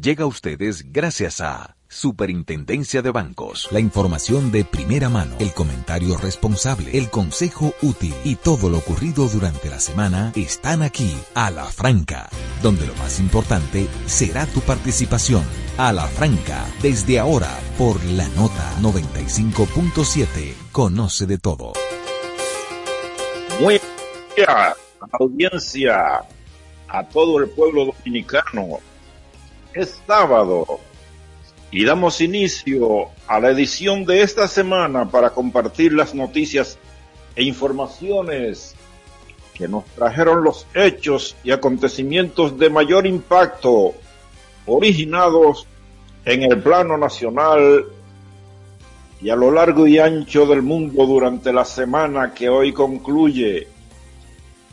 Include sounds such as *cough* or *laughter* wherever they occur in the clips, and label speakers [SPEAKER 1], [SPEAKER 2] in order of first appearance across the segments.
[SPEAKER 1] llega a ustedes gracias a Superintendencia de Bancos. La información de primera mano, el comentario responsable, el consejo útil y todo lo ocurrido durante la semana están aquí, a la franca, donde lo más importante será tu participación. A la franca, desde ahora, por la nota 95.7, conoce de todo.
[SPEAKER 2] Muy bien, audiencia, a todo el pueblo dominicano. Es sábado y damos inicio a la edición de esta semana para compartir las noticias e informaciones que nos trajeron los hechos y acontecimientos de mayor impacto originados en el plano nacional y a lo largo y ancho del mundo durante la semana que hoy concluye.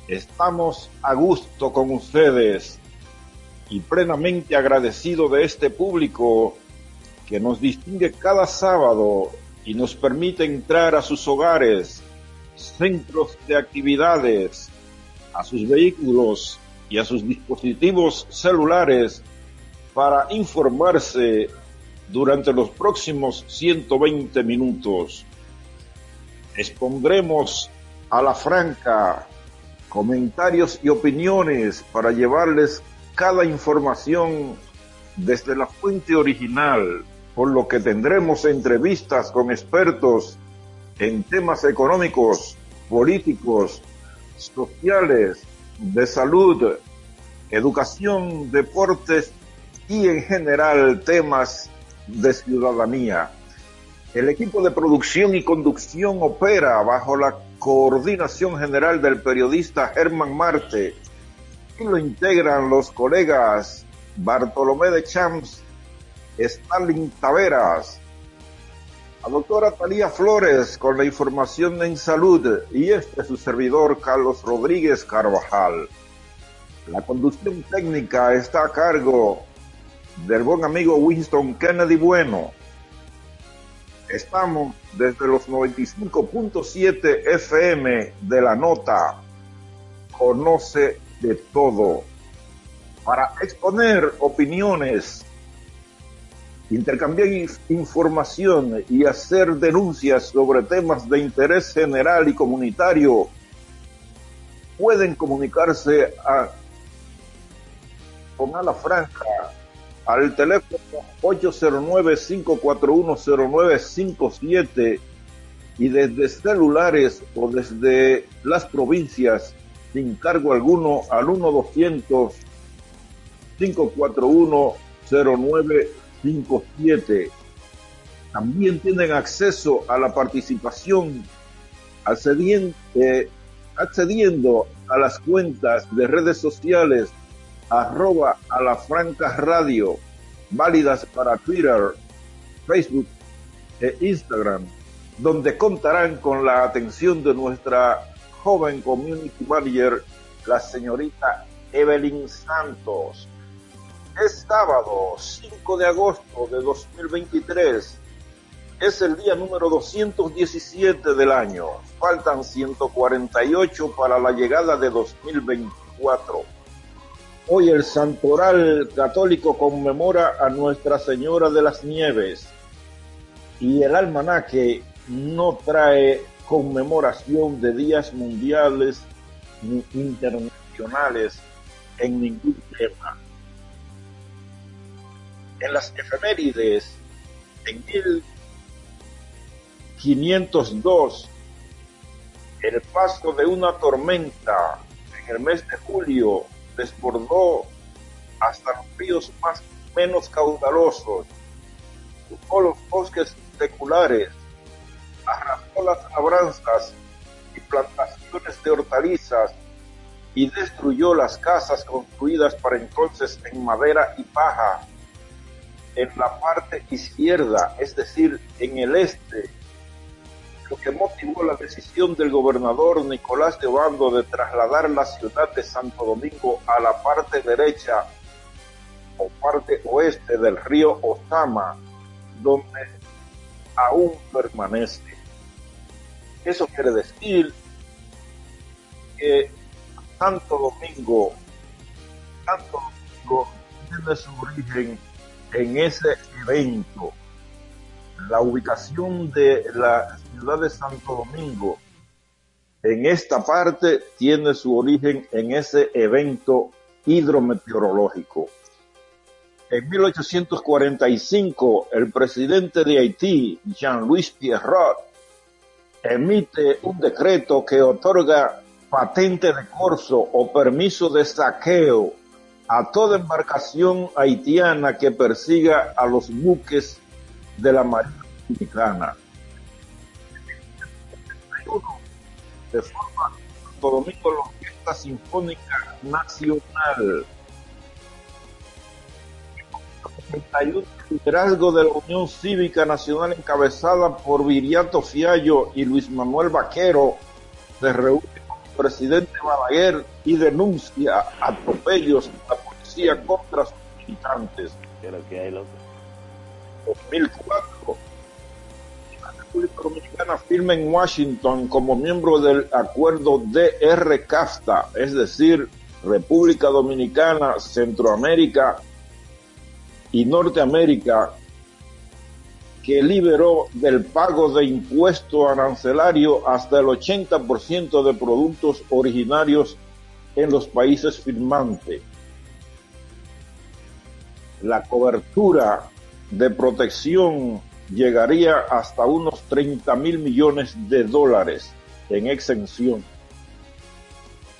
[SPEAKER 2] Estamos a gusto con ustedes y plenamente agradecido de este público que nos distingue cada sábado y nos permite entrar a sus hogares, centros de actividades, a sus vehículos y a sus dispositivos celulares para informarse durante los próximos 120 minutos. Expondremos a la franca comentarios y opiniones para llevarles cada información desde la fuente original por lo que tendremos entrevistas con expertos en temas económicos, políticos, sociales, de salud, educación, deportes y en general temas de ciudadanía. El equipo de producción y conducción opera bajo la coordinación general del periodista Germán Marte lo integran los colegas Bartolomé de Champs Stalin Taveras, la doctora Talía Flores con la información en salud y este es su servidor Carlos Rodríguez Carvajal. La conducción técnica está a cargo del buen amigo Winston Kennedy Bueno. Estamos desde los 95.7 FM de la nota. Conoce de todo. Para exponer opiniones intercambiar información y hacer denuncias sobre temas de interés general y comunitario, pueden comunicarse a, con Ala Franja al teléfono 809-541-0957 y desde celulares o desde las provincias sin cargo alguno al 1200 541 09 57 también tienen acceso a la participación accediendo, eh, accediendo a las cuentas de redes sociales arroba a la franca radio válidas para Twitter, Facebook e Instagram, donde contarán con la atención de nuestra joven community manager, la señorita Evelyn Santos. Es sábado 5 de agosto de 2023. Es el día número 217 del año. Faltan 148 para la llegada de 2024. Hoy el Santoral Católico conmemora a Nuestra Señora de las Nieves y el almanaque no trae conmemoración de días mundiales internacionales en ningún tema. En las efemérides, en 1502, el paso de una tormenta en el mes de julio desbordó hasta los ríos más menos caudalosos, ocupó los bosques seculares, arrasó las labranzas y plantaciones de hortalizas y destruyó las casas construidas para entonces en madera y paja en la parte izquierda, es decir, en el este, lo que motivó la decisión del gobernador Nicolás de Obando de trasladar la ciudad de Santo Domingo a la parte derecha o parte oeste del río Osama, donde aún permanece. Eso quiere decir que Santo Domingo, Santo Domingo tiene su origen en ese evento. La ubicación de la ciudad de Santo Domingo en esta parte tiene su origen en ese evento hidrometeorológico. En 1845, el presidente de Haití, Jean-Louis Pierrot, emite un decreto que otorga patente de corso o permiso de saqueo a toda embarcación haitiana que persiga a los buques de la Marina Dominicana. De forma Domingo la Sinfónica Nacional el liderazgo de la Unión Cívica Nacional encabezada por Viriato Fiallo y Luis Manuel Vaquero se reúne con el presidente Balaguer y denuncia atropellos a la policía contra sus militantes. que hay, 2004 la República Dominicana firma en Washington como miembro del acuerdo DR-CAFTA, es decir, República Dominicana, Centroamérica y Norteamérica que liberó del pago de impuesto arancelario hasta el 80% de productos originarios en los países firmantes. La cobertura de protección llegaría hasta unos 30 mil millones de dólares en exención.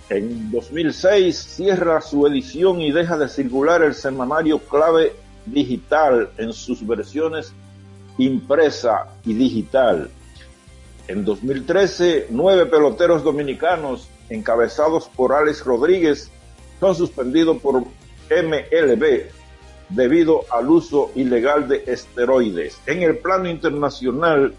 [SPEAKER 2] En 2006 cierra su edición y deja de circular el semanario clave digital en sus versiones impresa y digital. En 2013, nueve peloteros dominicanos encabezados por Alex Rodríguez son suspendidos por MLB debido al uso ilegal de esteroides. En el plano internacional,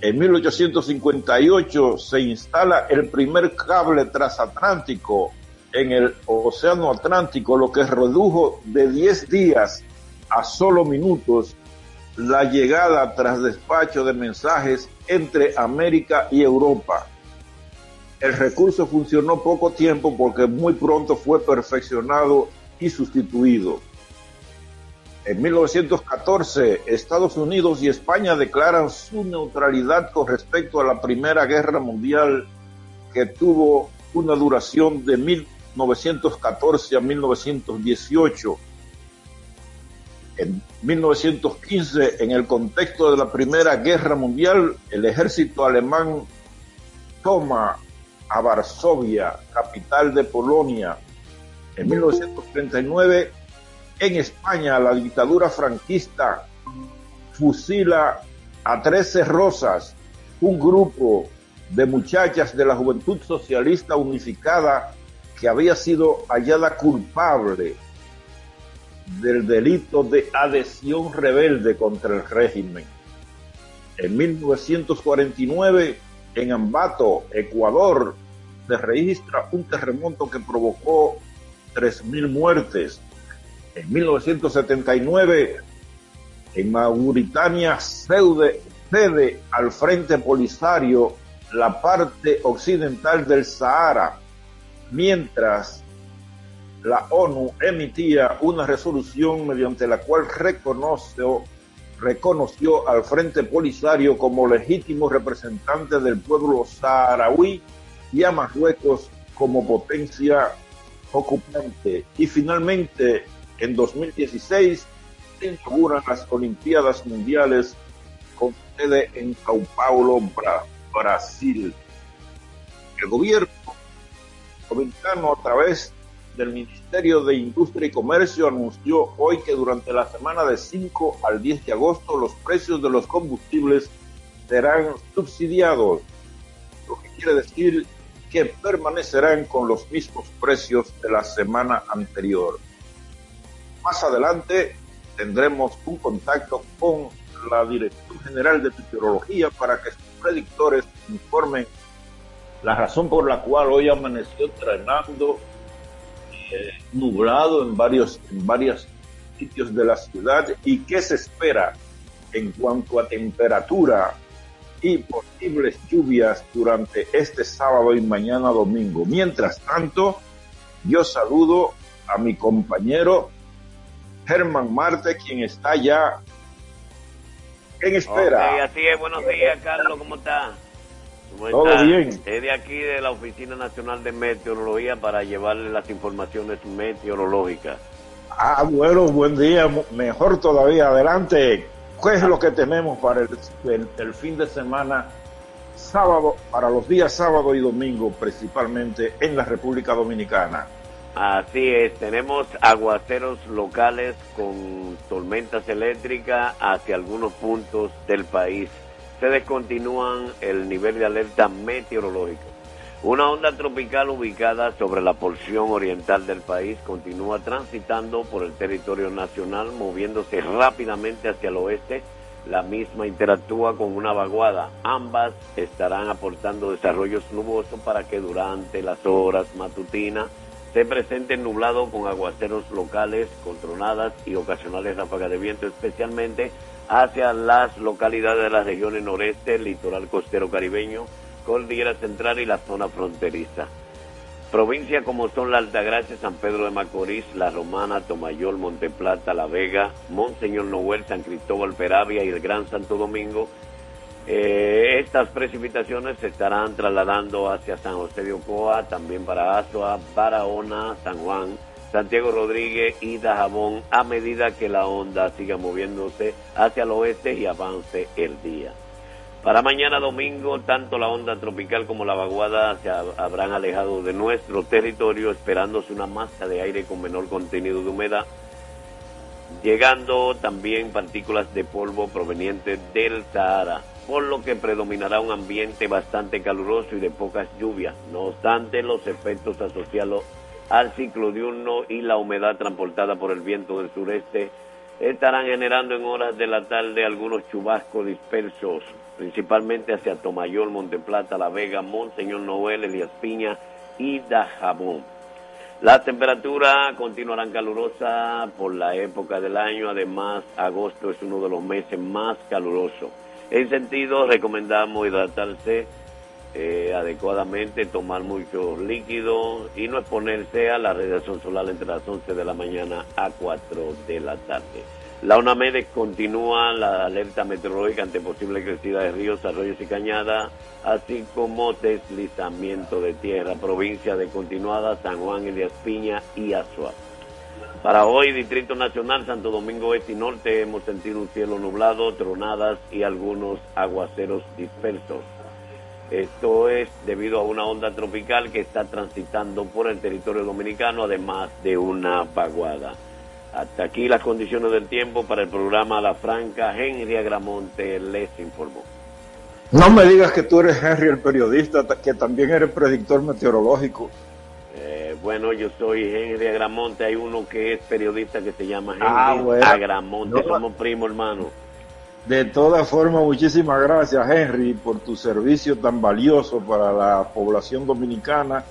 [SPEAKER 2] en 1858 se instala el primer cable transatlántico en el Océano Atlántico, lo que redujo de 10 días a solo minutos la llegada tras despacho de mensajes entre América y Europa. El recurso funcionó poco tiempo porque muy pronto fue perfeccionado y sustituido. En 1914, Estados Unidos y España declaran su neutralidad con respecto a la Primera Guerra Mundial que tuvo una duración de 1914 a 1918 en 1915, en el contexto de la Primera Guerra Mundial, el ejército alemán toma a Varsovia, capital de Polonia. En 1939, en España, la dictadura franquista fusila a 13 rosas, un grupo de muchachas de la Juventud Socialista Unificada que había sido hallada culpable del delito de adhesión rebelde contra el régimen. En 1949, en Ambato, Ecuador, se registra un terremoto que provocó 3.000 muertes. En 1979, en Mauritania cede, cede al Frente Polisario la parte occidental del Sahara, mientras la ONU emitía una resolución mediante la cual reconoció, reconoció al Frente Polisario como legítimo representante del pueblo saharaui y a Marruecos como potencia ocupante. Y finalmente, en 2016, se inauguran las Olimpiadas Mundiales con sede en Sao Paulo, Brasil. El gobierno dominicano, a través del Ministerio de Industria y Comercio anunció hoy que durante la semana de 5 al 10 de agosto los precios de los combustibles serán subsidiados, lo que quiere decir que permanecerán con los mismos precios de la semana anterior. Más adelante tendremos un contacto con la Dirección General de Meteorología para que sus predictores informen la razón por la cual hoy amaneció trenando eh, nublado en varios, en varios sitios de la ciudad y qué se espera en cuanto a temperatura y posibles lluvias durante este sábado y mañana domingo. Mientras tanto, yo saludo a mi compañero Germán Marte, quien está ya en espera.
[SPEAKER 3] así es, buenos días, Carlos, ¿cómo está?
[SPEAKER 2] Todo bien.
[SPEAKER 3] Es de aquí, de la Oficina Nacional de Meteorología, para llevarle las informaciones meteorológicas.
[SPEAKER 2] Ah, bueno, buen día, mejor todavía, adelante. ¿Qué es lo que tenemos para el, fin de semana, sábado, para los días sábado y domingo, principalmente en la República Dominicana?
[SPEAKER 3] Así es, tenemos aguaceros locales con tormentas eléctricas hacia algunos puntos del país. Se descontinúan el nivel de alerta meteorológico. Una onda tropical ubicada sobre la porción oriental del país continúa transitando por el territorio nacional, moviéndose rápidamente hacia el oeste. La misma interactúa con una vaguada. Ambas estarán aportando desarrollos nubosos para que durante las horas matutinas se presente nublado con aguaceros locales, con tronadas y ocasionales ráfagas de viento, especialmente hacia las localidades de las regiones noreste, litoral costero caribeño, Cordillera Central y la zona fronteriza. Provincias como son la Altagracia, San Pedro de Macorís, La Romana, Tomayor, Monteplata, La Vega, Monseñor Noel, San Cristóbal, Peravia y el Gran Santo Domingo. Eh, estas precipitaciones se estarán trasladando hacia San José de Ocoa, también para Azua, Barahona, San Juan, Santiago Rodríguez y Dajabón a medida que la onda siga moviéndose hacia el oeste y avance el día. Para mañana domingo, tanto la onda tropical como la vaguada se habrán alejado de nuestro territorio, esperándose una masa de aire con menor contenido de humedad, llegando también partículas de polvo provenientes del Sahara, por lo que predominará un ambiente bastante caluroso y de pocas lluvias. No obstante, los efectos asociados al ciclo diurno y la humedad transportada por el viento del sureste estarán generando en horas de la tarde algunos chubascos dispersos principalmente hacia Tomayor, Monteplata, La Vega, Monseñor Noel, Elías Piña y Dajabón. Las temperaturas continuarán calurosas por la época del año, además agosto es uno de los meses más calurosos. En sentido, recomendamos hidratarse eh, adecuadamente, tomar muchos líquidos y no exponerse a la radiación solar entre las 11 de la mañana a 4 de la tarde. La UNAMED continúa la alerta meteorológica ante posible crecida de ríos, arroyos y cañadas, así como deslizamiento de tierra, provincia de Continuada, San Juan, Elías Piña y Azua. Para hoy, Distrito Nacional, Santo Domingo Este y Norte, hemos sentido un cielo nublado, tronadas y algunos aguaceros dispersos. Esto es debido a una onda tropical que está transitando por el territorio dominicano, además de una vaguada. Hasta aquí las condiciones del tiempo para el programa La Franca. Henry Agramonte les informó.
[SPEAKER 2] No me digas que tú eres Henry el periodista, que también eres predictor meteorológico.
[SPEAKER 3] Eh, bueno, yo soy Henry Agramonte. Hay uno que es periodista que se llama ah, Henry Agramonte. Somos primos, hermano.
[SPEAKER 2] De todas formas, muchísimas gracias, Henry, por tu servicio tan valioso para la población dominicana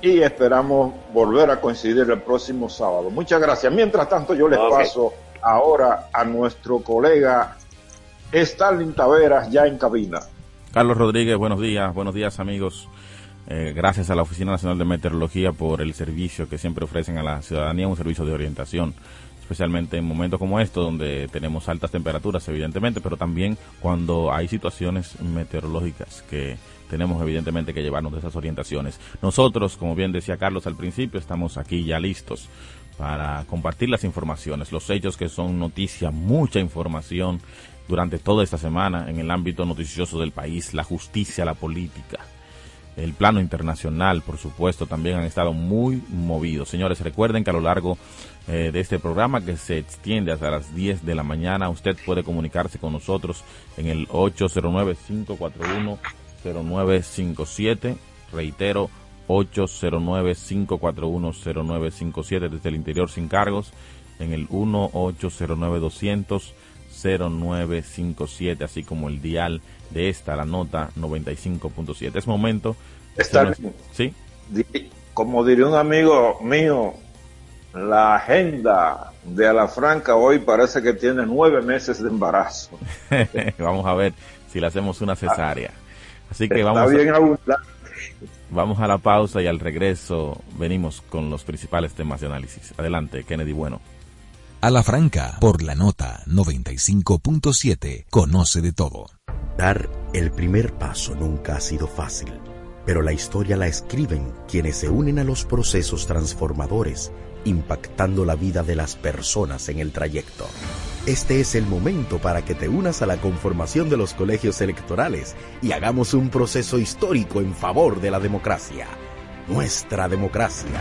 [SPEAKER 2] y esperamos volver a coincidir el próximo sábado. Muchas gracias. Mientras tanto, yo les paso ahora a nuestro colega Stalin Taveras ya en cabina.
[SPEAKER 4] Carlos Rodríguez, buenos días, buenos días amigos. Eh, gracias a la Oficina Nacional de Meteorología por el servicio que siempre ofrecen a la ciudadanía, un servicio de orientación, especialmente en momentos como estos donde tenemos altas temperaturas, evidentemente, pero también cuando hay situaciones meteorológicas que tenemos evidentemente que llevarnos de esas orientaciones. Nosotros, como bien decía Carlos al principio, estamos aquí ya listos para compartir las informaciones, los hechos que son noticia, mucha información durante toda esta semana en el ámbito noticioso del país, la justicia, la política, el plano internacional, por supuesto, también han estado muy movidos. Señores, recuerden que a lo largo eh, de este programa que se extiende hasta las 10 de la mañana, usted puede comunicarse con nosotros en el 809 541 0957. Reitero, 809-541-0957 desde el interior sin cargos. en el 1-809-200-0957, así como el dial de esta, la nota 95.7. Es momento.
[SPEAKER 2] Está
[SPEAKER 4] ¿Sí?
[SPEAKER 2] Como diría un amigo mío, la agenda de Alafranca hoy parece que tiene nueve meses de embarazo. *laughs*
[SPEAKER 4] vamos a ver si le hacemos una cesárea. Así que vamos, a, vamos a la pausa y al regreso venimos con los principales temas de análisis. Adelante, Kennedy Bueno.
[SPEAKER 1] Alafranca, por la nota 95.7, conoce de todo.
[SPEAKER 5] Dar el primer paso nunca ha sido fácil, pero la historia la escriben quienes se unen a los procesos transformadores impactando la vida de las personas en el trayecto. Este es el momento para que te unas a la conformación de los colegios electorales y hagamos un proceso histórico en favor de la democracia. Nuestra democracia.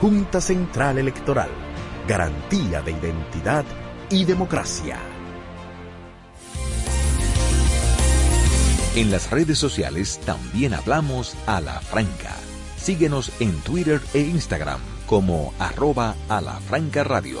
[SPEAKER 5] Junta Central Electoral. Garantía de identidad y democracia.
[SPEAKER 1] En las redes sociales también hablamos a la franca. Síguenos en Twitter e Instagram como arroba a la franca radio.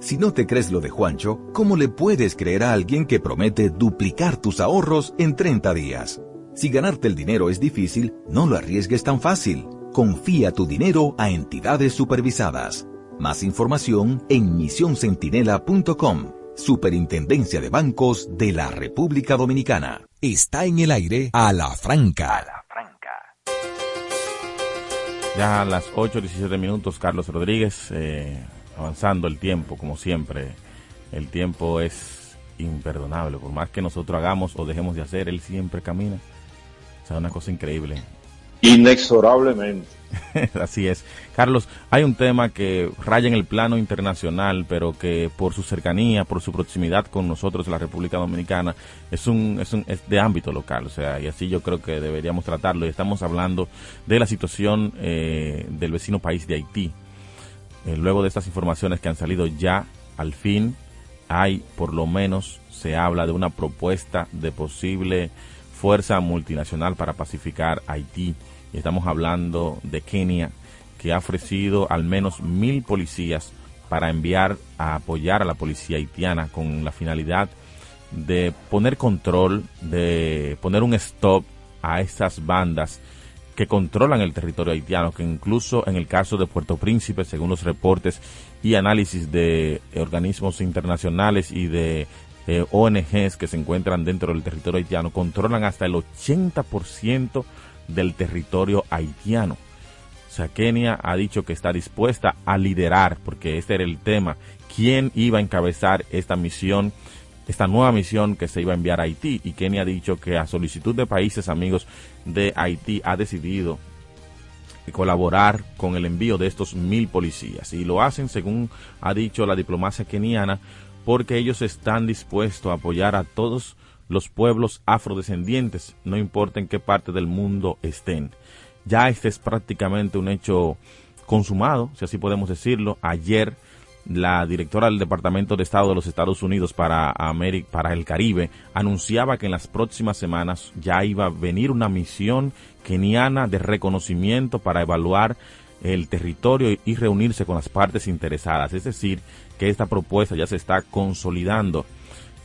[SPEAKER 1] Si no te crees lo de Juancho, ¿cómo le puedes creer a alguien que promete duplicar tus ahorros en 30 días? Si ganarte el dinero es difícil, no lo arriesgues tan fácil. Confía tu dinero a entidades supervisadas. Más información en misioncentinela.com. Superintendencia de Bancos de la República Dominicana. Está en el aire a la franca.
[SPEAKER 4] Ya a las 8.17 minutos, Carlos Rodríguez. Eh avanzando el tiempo, como siempre. El tiempo es imperdonable. Por más que nosotros hagamos o dejemos de hacer, él siempre camina. O sea, una cosa increíble.
[SPEAKER 2] Inexorablemente. *laughs*
[SPEAKER 4] Así es. Carlos, hay un tema que raya en el plano internacional, pero que por su cercanía, por su proximidad con nosotros, la República Dominicana, es un, es un es de ámbito local. O sea, y así yo creo que deberíamos tratarlo. Y estamos hablando de la situación eh, del vecino país de Haití. Eh, luego de estas informaciones que han salido ya, al fin hay, por lo menos, se habla de una propuesta de posible fuerza multinacional para pacificar Haití. Y estamos hablando de Kenia, que ha ofrecido al menos mil policías para enviar a apoyar a la policía haitiana con la finalidad de poner control, de poner un stop a estas bandas que controlan el territorio haitiano, que incluso en el caso de Puerto Príncipe, según los reportes y análisis de organismos internacionales y de eh, ONGs que se encuentran dentro del territorio haitiano, controlan hasta el 80% del territorio haitiano. O sea, Kenia ha dicho que está dispuesta a liderar, porque este era el tema, quién iba a encabezar esta misión esta nueva misión que se iba a enviar a Haití y Kenia ha dicho que a solicitud de países amigos de Haití ha decidido colaborar con el envío de estos mil policías y lo hacen según ha dicho la diplomacia keniana porque ellos están dispuestos a apoyar a todos los pueblos afrodescendientes, no importa en qué parte del mundo estén. Ya este es prácticamente un hecho consumado, si así podemos decirlo. Ayer la directora del Departamento de Estado de los Estados Unidos para, América, para el Caribe anunciaba que en las próximas semanas ya iba a venir una misión keniana de reconocimiento para evaluar el territorio y reunirse con las partes interesadas. Es decir, que esta propuesta ya se está consolidando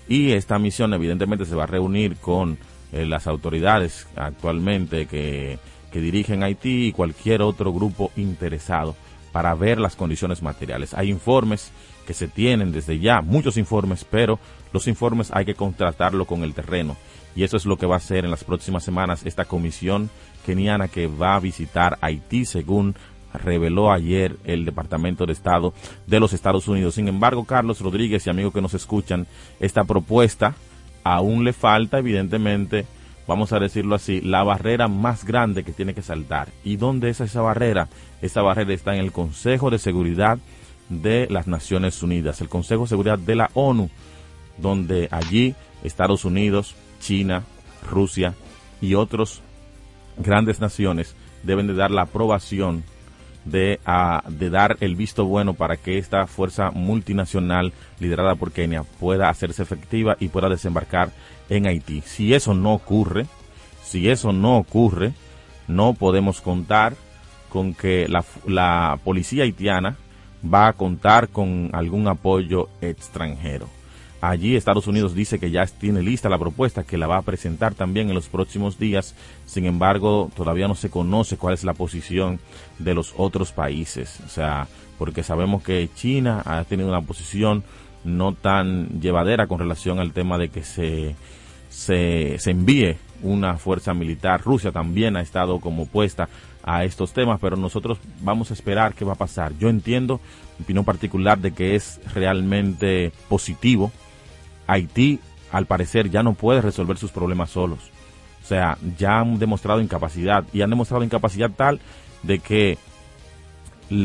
[SPEAKER 4] y esta misión evidentemente se va a reunir con eh, las autoridades actualmente que, que dirigen Haití y cualquier otro grupo interesado para ver las condiciones materiales. Hay informes que se tienen desde ya, muchos informes, pero los informes hay que contratarlo con el terreno. Y eso es lo que va a hacer en las próximas semanas esta comisión keniana que va a visitar Haití, según reveló ayer el Departamento de Estado de los Estados Unidos. Sin embargo, Carlos Rodríguez y amigos que nos escuchan, esta propuesta aún le falta, evidentemente, vamos a decirlo así, la barrera más grande que tiene que saltar. ¿Y dónde es esa barrera? Esa barrera está en el Consejo de Seguridad de las Naciones Unidas, el Consejo de Seguridad de la ONU, donde allí Estados Unidos, China, Rusia y otros grandes naciones deben de dar la aprobación de, de dar el visto bueno para que esta fuerza multinacional liderada por Kenia pueda hacerse efectiva y pueda desembarcar en Haití. Si eso no ocurre, si eso no ocurre, no podemos contar con que la, la policía haitiana va a contar con algún apoyo extranjero. Allí Estados Unidos dice que ya tiene lista la propuesta, que la va a presentar también en los próximos días. Sin embargo, todavía no se conoce cuál es la posición de los otros países. O sea, porque sabemos que China ha tenido una posición no tan llevadera con relación al tema de que se, se, envíe una fuerza militar. Rusia también ha estado como opuesta a estos temas, pero nosotros vamos a esperar qué va a pasar. Yo entiendo, en opinión particular, de que es realmente positivo Haití, al parecer, ya no puede resolver sus problemas solos. O sea, ya han demostrado incapacidad y han demostrado incapacidad tal de que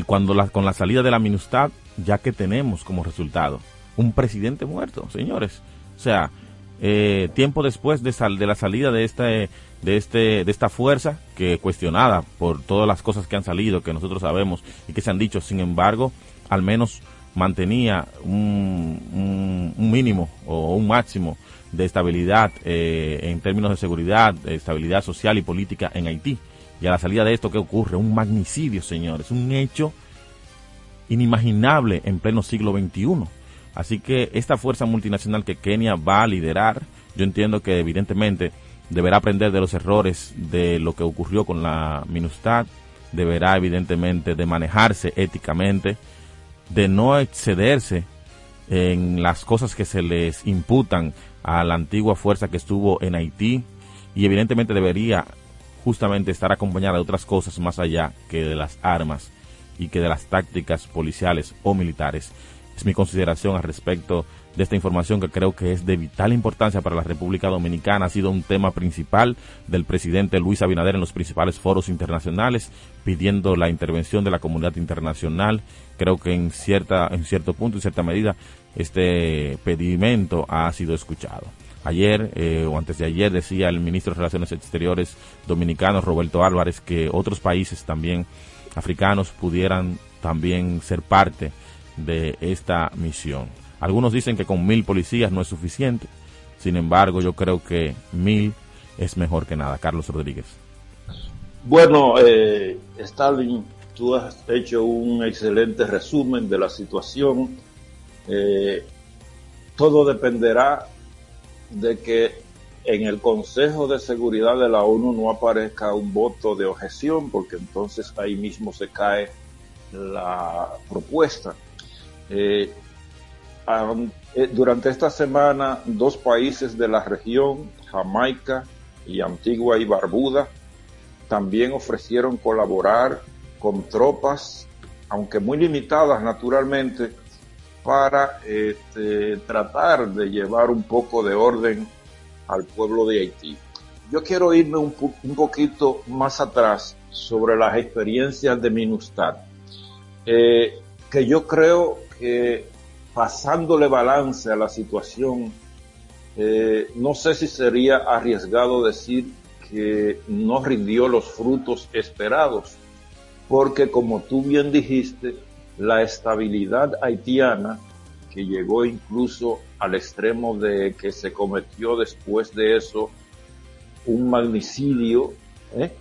[SPEAKER 4] cuando la, con la salida de la MINUSTAD, ya que tenemos como resultado un presidente muerto, señores. O sea, eh, tiempo después de, de la salida de este, de este, de esta fuerza, que cuestionada por todas las cosas que han salido, que nosotros sabemos y que se han dicho, sin embargo, al menos mantenía un, mínimo o un máximo de estabilidad eh, en términos de seguridad, de estabilidad social y política en Haití. Y a la salida de esto, ¿qué ocurre? Un magnicidio, señores, un hecho inimaginable en pleno siglo XXI. Así que esta fuerza multinacional que Kenia va a liderar, yo entiendo que evidentemente deberá aprender de los errores de lo que ocurrió con la MINUSTAD, deberá evidentemente de manejarse éticamente, de no excederse en las cosas que se les imputan a la antigua fuerza que estuvo en Haití y evidentemente debería justamente estar acompañada de otras cosas más allá que de las armas y que de las tácticas policiales o militares. Es mi consideración al respecto de esta información que creo que es de vital importancia para la República Dominicana. Ha sido un tema principal del presidente Luis Abinader en los principales foros internacionales, pidiendo la intervención de la comunidad internacional. Creo que en, cierta, en cierto punto, en cierta medida, este pedimento ha sido escuchado. Ayer eh, o antes de ayer decía el ministro de Relaciones Exteriores dominicano Roberto Álvarez que otros países también africanos pudieran también ser parte de esta misión. Algunos dicen que con mil policías no es suficiente. Sin embargo, yo creo que mil es mejor que nada. Carlos Rodríguez.
[SPEAKER 2] Bueno, eh, Stalin, tú has hecho un excelente resumen de la situación. Eh, todo dependerá de que en el Consejo de Seguridad de la ONU no aparezca un voto de objeción, porque entonces ahí mismo se cae la propuesta. Eh, eh, durante esta semana, dos países de la región, Jamaica y Antigua y Barbuda, también ofrecieron colaborar con tropas, aunque muy limitadas naturalmente, para este, tratar de llevar un poco de orden al pueblo de Haití. Yo quiero irme un, poquito más atrás sobre las experiencias de Minustad, eh, que yo creo que pasándole balance a la situación, eh, no sé si sería arriesgado decir que no rindió los frutos esperados, porque como tú bien dijiste, la estabilidad haitiana, que llegó incluso al extremo de que se cometió después de eso un magnicidio, ¿eh?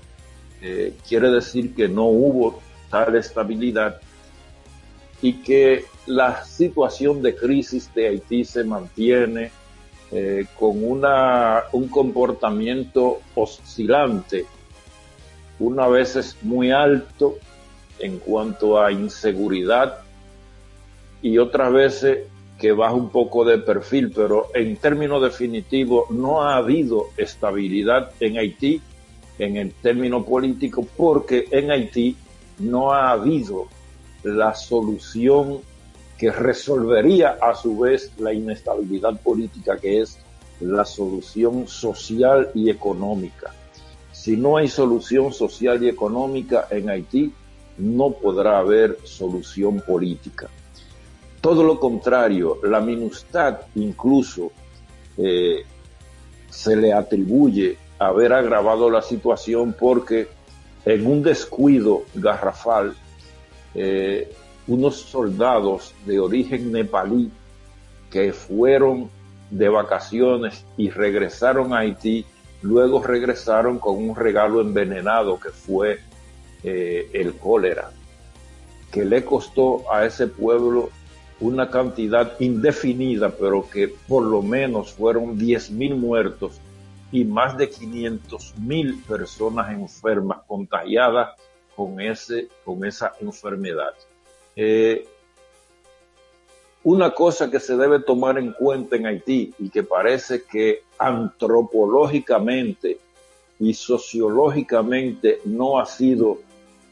[SPEAKER 2] Eh, quiere decir que no hubo tal estabilidad y que la situación de crisis de Haití se mantiene eh, con una, un comportamiento oscilante, una veces muy alto en cuanto a inseguridad y otras veces que baja un poco de perfil, pero en términos definitivos no ha habido estabilidad en Haití en el término político porque en Haití no ha habido la solución que resolvería a su vez la inestabilidad política que es la solución social y económica. Si no hay solución social y económica en Haití, no podrá haber solución política. Todo lo contrario, la minustad incluso eh, se le atribuye haber agravado la situación porque en un descuido garrafal, eh, unos soldados de origen nepalí que fueron de vacaciones y regresaron a Haití, luego regresaron con un regalo envenenado que fue eh, el cólera, que le costó a ese pueblo una cantidad indefinida, pero que por lo menos fueron 10 mil muertos y más de 500 mil personas enfermas, contagiadas con, ese, con esa enfermedad. Eh, una cosa que se debe tomar en cuenta en Haití y que parece que antropológicamente y sociológicamente no ha sido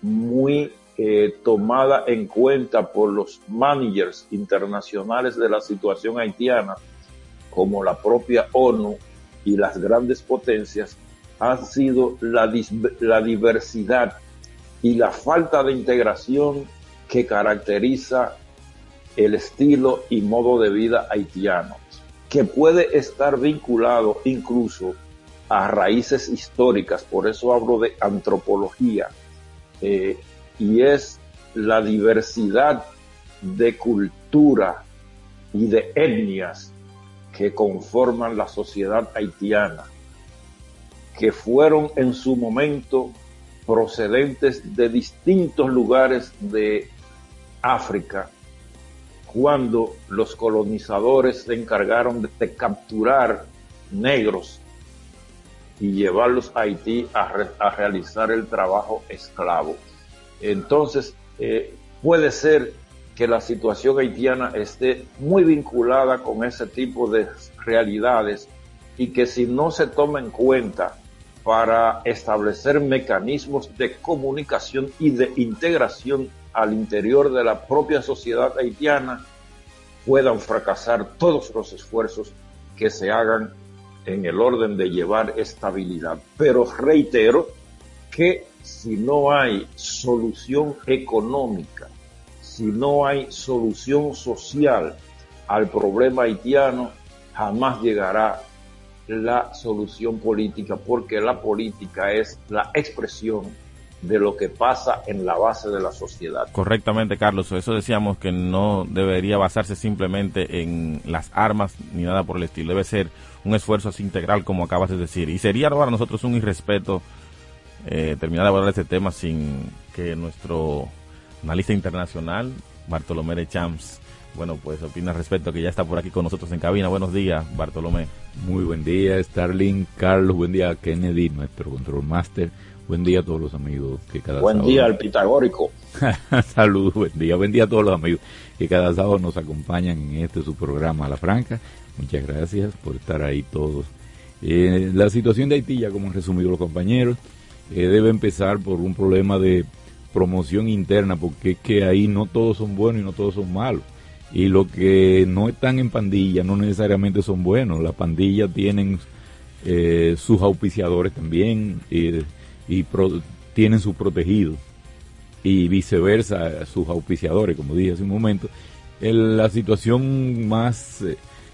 [SPEAKER 2] muy eh, tomada en cuenta por los managers internacionales de la situación haitiana, como la propia ONU y las grandes potencias, ha sido la, la diversidad y la falta de integración que caracteriza el estilo y modo de vida haitiano, que puede estar vinculado incluso a raíces históricas, por eso hablo de antropología, eh, y es la diversidad de cultura y de etnias que conforman la sociedad haitiana, que fueron en su momento procedentes de distintos lugares de África, cuando los colonizadores se encargaron de, capturar negros y llevarlos a Haití a, realizar el trabajo esclavo. Entonces, eh, puede ser que la situación haitiana esté muy vinculada con ese tipo de realidades y que si no se toma en cuenta para establecer mecanismos de comunicación y de integración al interior de la propia sociedad haitiana, puedan fracasar todos los esfuerzos que se hagan en el orden de llevar estabilidad. Pero reitero que si no hay solución económica, si no hay solución social al problema haitiano, jamás llegará la solución política, porque la política es la expresión de lo que pasa en la base de la sociedad.
[SPEAKER 4] Correctamente, Carlos. Eso decíamos que no debería basarse simplemente en las armas ni nada por el estilo. Debe ser un esfuerzo así integral, como acabas de decir. Y sería para nosotros un irrespeto eh, terminar de abordar este tema sin que nuestro analista internacional, Bartolomé de Champs, bueno, pues opina al respecto, que ya está por aquí con nosotros en cabina. Buenos días, Bartolomé.
[SPEAKER 6] Muy buen día, Starling, Carlos, buen día, Kennedy, nuestro control master. Buen día a todos los amigos que cada
[SPEAKER 2] Buen día al pitagórico. *laughs*
[SPEAKER 6] Saludos, buen día, buen día a todos los amigos que cada sábado nos acompañan en este su programa La Franca. Muchas gracias por estar ahí todos. Eh, la situación de Haití, ya como han resumido los compañeros, eh, debe empezar por un problema de promoción interna, porque es que ahí no todos son buenos y no todos son malos. Y los que no están en pandilla no necesariamente son buenos. Las pandillas tienen eh, sus auspiciadores también y, tienen sus protegidos. Y viceversa, sus auspiciadores, como dije hace un momento. la situación más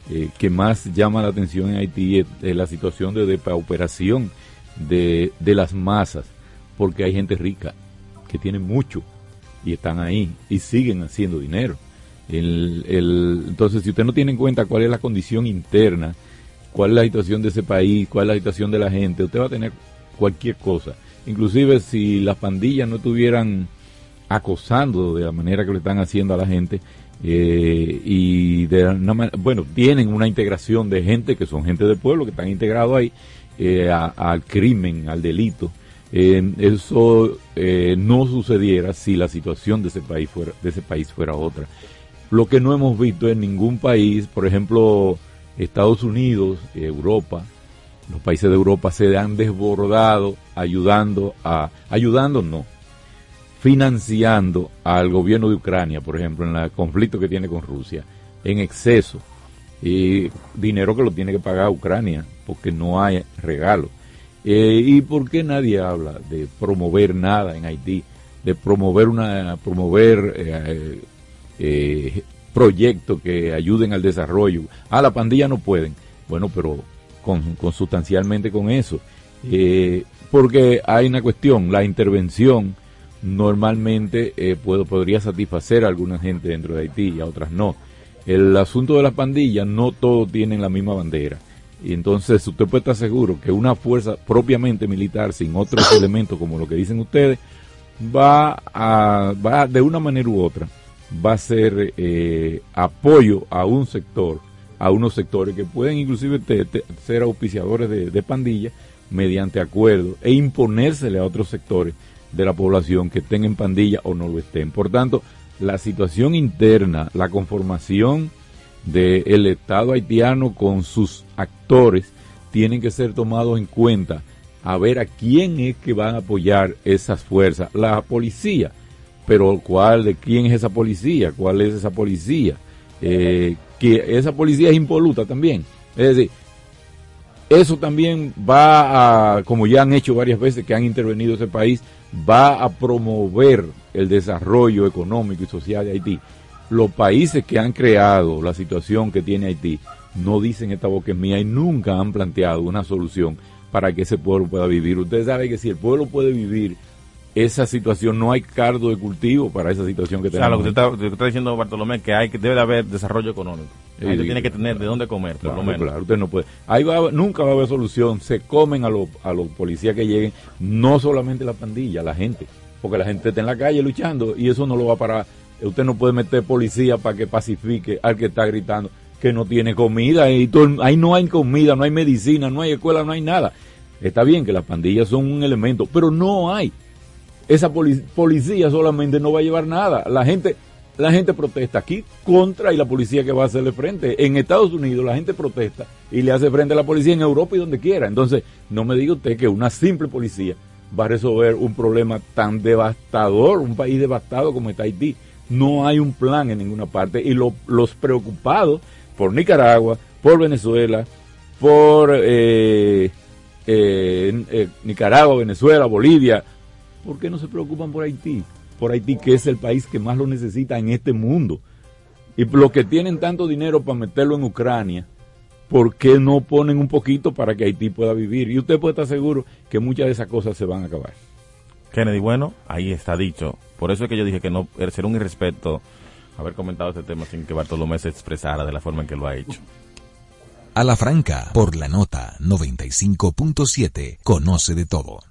[SPEAKER 6] eh, que más llama la atención en Haití es, la situación de depauperación de, de las masas, porque hay gente rica que tiene mucho y están ahí y siguen haciendo dinero. El, entonces, si usted no tiene en cuenta cuál es la condición interna, cuál es la situación de ese país, cuál es la situación de la gente, usted va a tener cualquier cosa. Inclusive si las pandillas no estuvieran acosando de la manera que lo están haciendo a la gente, eh, y de bueno, tienen una integración de gente que son gente del pueblo, que están integrados ahí, eh, al crimen, al delito, eso eh, no sucediera si la situación de ese país fuera de ese país fuera otra. Lo que no hemos visto en ningún país, por ejemplo, Estados Unidos, Europa, los países de Europa se han desbordado ayudando a ayudando no, financiando al gobierno de Ucrania, por ejemplo, en el conflicto que tiene con Rusia, en exceso. Y dinero que lo tiene que pagar Ucrania, porque no hay regalo. Eh, ¿Y por qué nadie habla de promover nada en Haití? De promover una promover eh, eh, proyectos que ayuden al desarrollo. Ah, la pandilla no pueden. Bueno, pero con, sustancialmente con eso. porque hay una cuestión, la intervención normalmente puedo, podría satisfacer a alguna gente dentro de Haití y a otras no. El asunto de las pandillas, no todos tienen la misma bandera. Y entonces usted puede estar seguro que una fuerza propiamente militar sin otros *coughs* elementos como lo que dicen ustedes va a, va de una manera u otra, va a ser eh, apoyo a un sector, a unos sectores que pueden inclusive ser auspiciadores de, pandillas mediante acuerdo e imponérsele a otros sectores de la población que estén en pandilla o no lo estén. Por tanto, la situación interna, la conformación del Estado haitiano con sus actores tienen que ser tomados en cuenta a ver a quién es que van a apoyar esas fuerzas. La policía, pero ¿cuál de quién es esa policía? ¿Cuál es esa policía? Eh, que esa policía es impoluta también. Es decir, eso también va a, como ya han hecho varias veces que han intervenido ese país, va a promover el desarrollo económico y social de Haití los países que han creado la situación que tiene Haití no dicen esta boca es mía y nunca han planteado una solución para que ese pueblo pueda vivir. Ustedes saben que si el pueblo puede vivir esa situación, no hay cardo de cultivo para esa situación que tenemos.
[SPEAKER 4] O sea, lo que usted está, diciendo, Bartolomé, que hay que debe de haber desarrollo económico. La tiene que tener de dónde comer, por lo menos.
[SPEAKER 6] Claro, usted no puede. Ahí va, nunca va a haber solución. Se comen a, los, a los policías que lleguen, no solamente la pandilla, la gente. Porque la gente está en la calle luchando y eso no lo va a parar Usted no puede meter policía para que pacifique al que está gritando que no tiene comida. Y ahí no hay comida, no hay medicina, no hay escuela, no hay nada. Está bien que las pandillas son un elemento, pero no hay. Esa policía solamente no va a llevar nada. La gente, la gente protesta aquí contra y la policía que va a hacerle frente. En Estados Unidos la gente protesta y le hace frente a la policía en Europa y donde quiera. Entonces, no me diga usted que una simple policía va a resolver un problema tan devastador, un país devastado como está Haití no hay un plan en ninguna parte y los preocupados por Nicaragua, por Venezuela, por eh, eh, eh, Nicaragua, Venezuela, Bolivia, ¿por qué no se preocupan por Haití? Por Haití, que es el país que más lo necesita en este mundo. Y los que tienen tanto dinero para meterlo en Ucrania, ¿por qué no ponen un poquito para que Haití pueda vivir? Y usted puede estar seguro que muchas de esas cosas se van a acabar.
[SPEAKER 4] Kennedy, bueno, ahí está dicho. Por eso es que yo dije que no ser un irrespeto haber comentado este tema sin que Bartolomé se expresara de la forma en que lo ha hecho.
[SPEAKER 1] A la franca, por la nota 95.7, conoce de todo.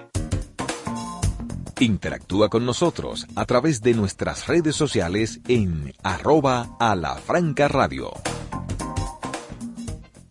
[SPEAKER 1] Interactúa con nosotros a través de nuestras redes sociales en arroba a la franca radio.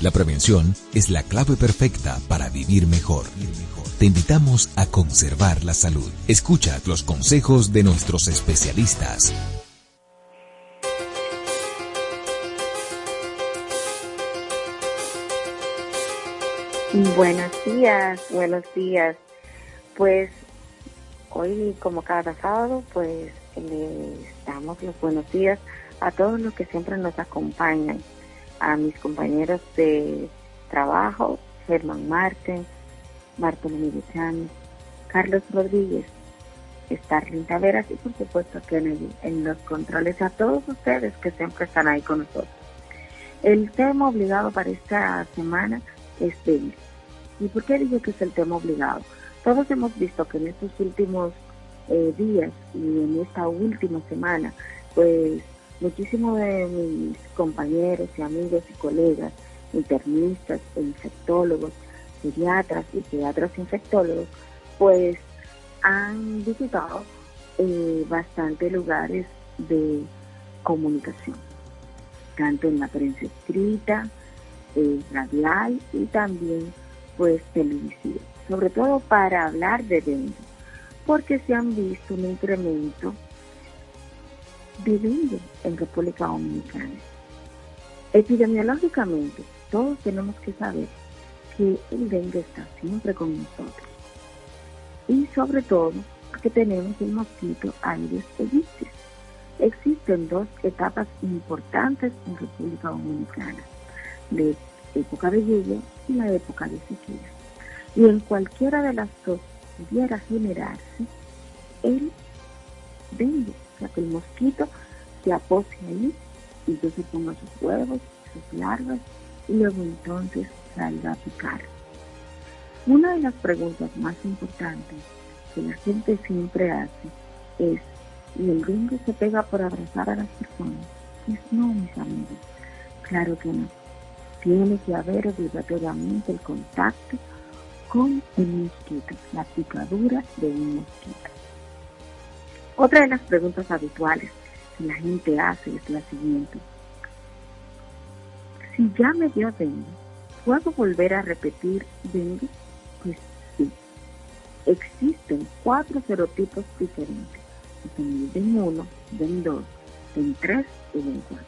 [SPEAKER 1] La prevención es la clave perfecta para vivir mejor. Te invitamos a conservar la salud. Escucha los consejos de nuestros especialistas.
[SPEAKER 7] Buenos días, buenos días. Pues hoy, como cada sábado, pues les damos los buenos días a todos los que siempre nos acompañan a mis compañeros de trabajo, Germán Marten, Bartolomé Chávez, Carlos Rodríguez, Starling Taveras y por supuesto que en, los controles a todos ustedes que siempre están ahí con nosotros. El tema obligado para esta semana es débil. ¿Y por qué digo que es el tema obligado? Todos hemos visto que en estos últimos eh, días y en esta última semana, pues muchísimos de mis compañeros y amigos y colegas, internistas e infectólogos, pediatras y pediatras infectólogos, pues han visitado eh, bastantes lugares de comunicación, tanto en la prensa escrita, eh, radial y también pues televisiva, sobre todo para hablar de dengue, porque se han visto un incremento dengue en República Dominicana. Epidemiológicamente, todos tenemos que saber que el dengue está siempre con nosotros. Y sobre todo, porque tenemos el mosquito Aedes aegypti. Existen dos etapas importantes en República Dominicana, de época de lluvia y la época de sequía. Y en cualquiera de las dos pudiera generarse el dengue, que el mosquito se apose ahí y entonces ponga sus huevos, sus larvas y luego entonces salga a picar. Una de las preguntas más importantes que la gente siempre hace es, ¿y el dengue se pega por abrazar a las personas? Pues no, mis amigos, claro que no. Tiene que haber obligatoriamente el contacto con el mosquito, la picadura de un mosquito. Otra de las preguntas habituales que la gente hace es la siguiente. Si ya me dio dengue, ¿puedo volver a repetir dengue? Pues sí. Existen cuatro serotipos diferentes. DEN 1, DEN 2, DEN 3 y DEN 4.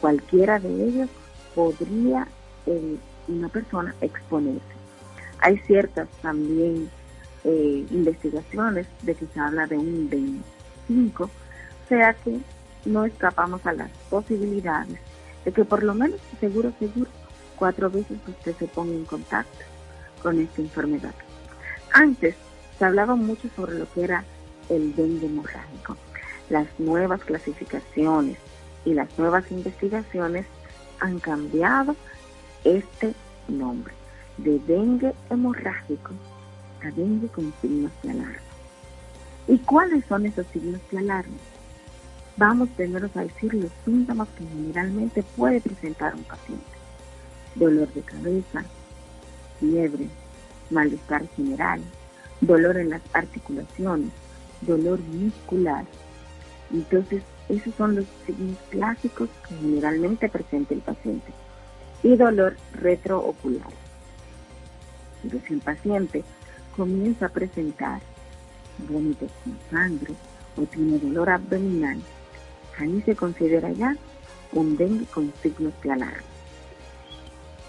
[SPEAKER 7] Cualquiera de ellos podría eh, una persona exponerse. Hay ciertas también eh, investigaciones de que se habla de un DEN 5, o sea que no escapamos a las posibilidades de que por lo menos seguro, seguro, cuatro veces usted se ponga en contacto con esta enfermedad. Antes se hablaba mucho sobre lo que era el dengue hemorrágico. Las nuevas clasificaciones y las nuevas investigaciones han cambiado este nombre de dengue hemorrágico a dengue con signos de alarma. ¿Y cuáles son esos signos de alarma? Vamos primero a decir los síntomas que generalmente puede presentar un paciente. Dolor de cabeza, fiebre, malestar general, dolor en las articulaciones, dolor muscular. Entonces, esos son los signos clásicos que generalmente presenta el paciente. Y dolor retroocular. Entonces, el paciente comienza a presentar vómitos con sangre o tiene dolor abdominal, ahí se considera ya un dengue con signos de alarma.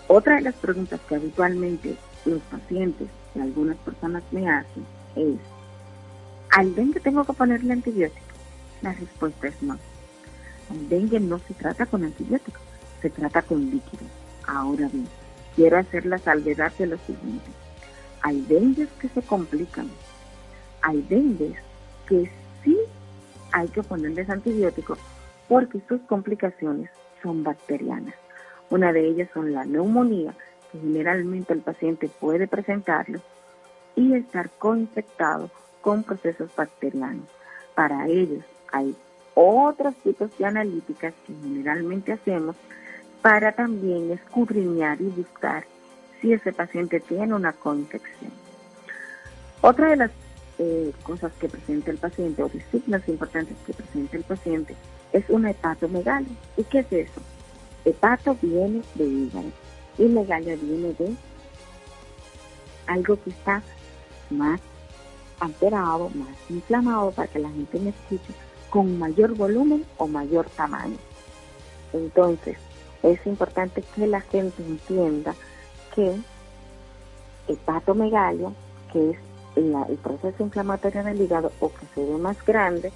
[SPEAKER 7] Otra de las preguntas que habitualmente los pacientes y algunas personas me hacen es, ¿al dengue tengo que ponerle antibiótico? La respuesta es no. El dengue no se trata con antibióticos, se trata con líquidos. Ahora bien, quiero hacer la salvedad de lo siguiente. Hay dengues que se complican. Hay dengues que sí hay que ponerles antibióticos porque sus complicaciones son bacterianas. Una de ellas son la neumonía, que generalmente el paciente puede presentarlo, y estar coinfectado con procesos bacterianos. Para ellos hay otros tipos de analíticas que generalmente hacemos para también escudriñar y buscar si ese paciente tiene una coinfección. Otra de las eh, cosas que presenta el paciente o de signos importantes que presenta el paciente es una hepatomegalia. ¿Y qué es eso? Hepato viene de hígado y megalia viene de algo que está más alterado, más inflamado para que la gente me escuche, con mayor volumen o mayor tamaño. Entonces, es importante que la gente entienda que hepatomegalia, que es el proceso inflamatorio del hígado o que se ve más grande,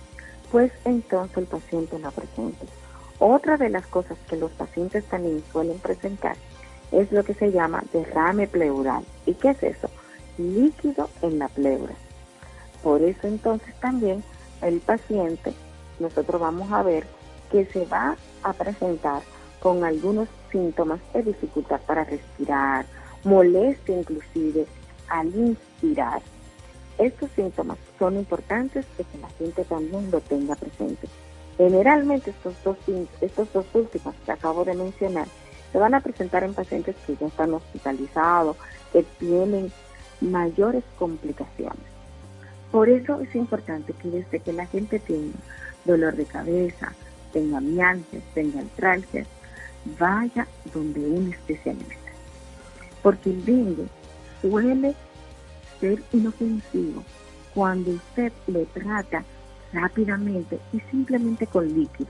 [SPEAKER 7] pues entonces el paciente lo presenta. Otra de las cosas que los pacientes también suelen presentar es lo que se llama derrame pleural. ¿Y qué es eso? Líquido en la pleura. Por eso entonces también el paciente, nosotros vamos a ver que se va a presentar con algunos síntomas de dificultad para respirar, molestia inclusive al inspirar. Estos síntomas son importantes que la gente también lo tenga presente. Generalmente estos dos, estos dos últimos que acabo de mencionar se van a presentar en pacientes que ya están hospitalizados, que tienen mayores complicaciones. Por eso es importante que desde que la gente tenga dolor de cabeza, tenga mialgias, tenga artralgias, vaya donde un especialista. Porque el dengue suele ser inofensivo cuando usted le trata rápidamente y simplemente con líquido.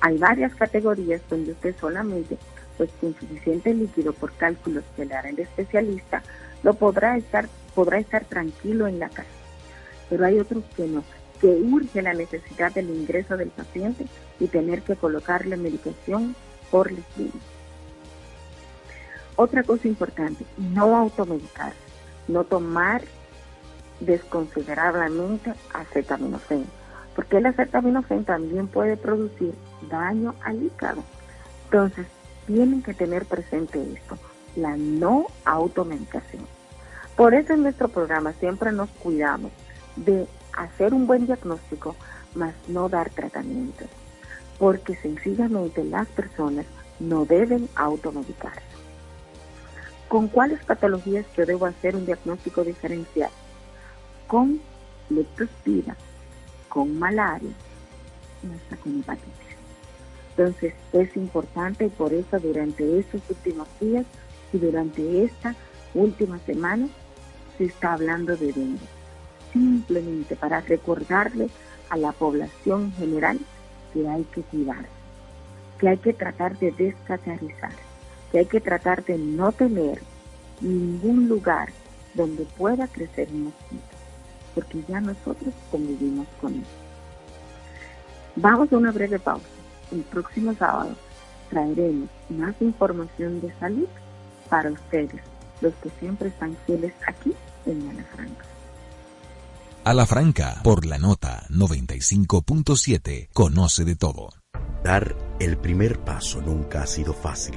[SPEAKER 7] Hay varias categorías donde usted solamente, pues con suficiente líquido por cálculos que le hará el especialista, lo podrá estar, podrá estar tranquilo en la casa. Pero hay otros que no, que urge la necesidad del ingreso del paciente y tener que colocarle medicación por la Otra cosa importante, no automedicarse no tomar desconsiderablemente acetaminofén, porque el acetaminofén también puede producir daño al hígado. Entonces, tienen que tener presente esto, la no automedicación. Por eso en nuestro programa siempre nos cuidamos de hacer un buen diagnóstico, mas no dar tratamiento, porque sencillamente las personas no deben automedicarse con cuáles patologías yo debo hacer un diagnóstico diferencial. Con leptospira, con malaria y hasta con hepatitis. Entonces es importante y por eso durante estos últimos días y durante esta última semana se está hablando de dengue. Simplemente para recordarle a la población general que hay que cuidarse, que hay que tratar de descatarizar que hay que tratar de no tener ningún lugar donde pueda crecer un mosquito, porque ya nosotros convivimos con él. Vamos a una breve pausa. El próximo sábado traeremos más información de salud para ustedes, los que siempre están fieles aquí en La Franca.
[SPEAKER 1] A la Franca, por la nota 95.7, conoce de todo.
[SPEAKER 5] Dar el primer paso nunca ha sido fácil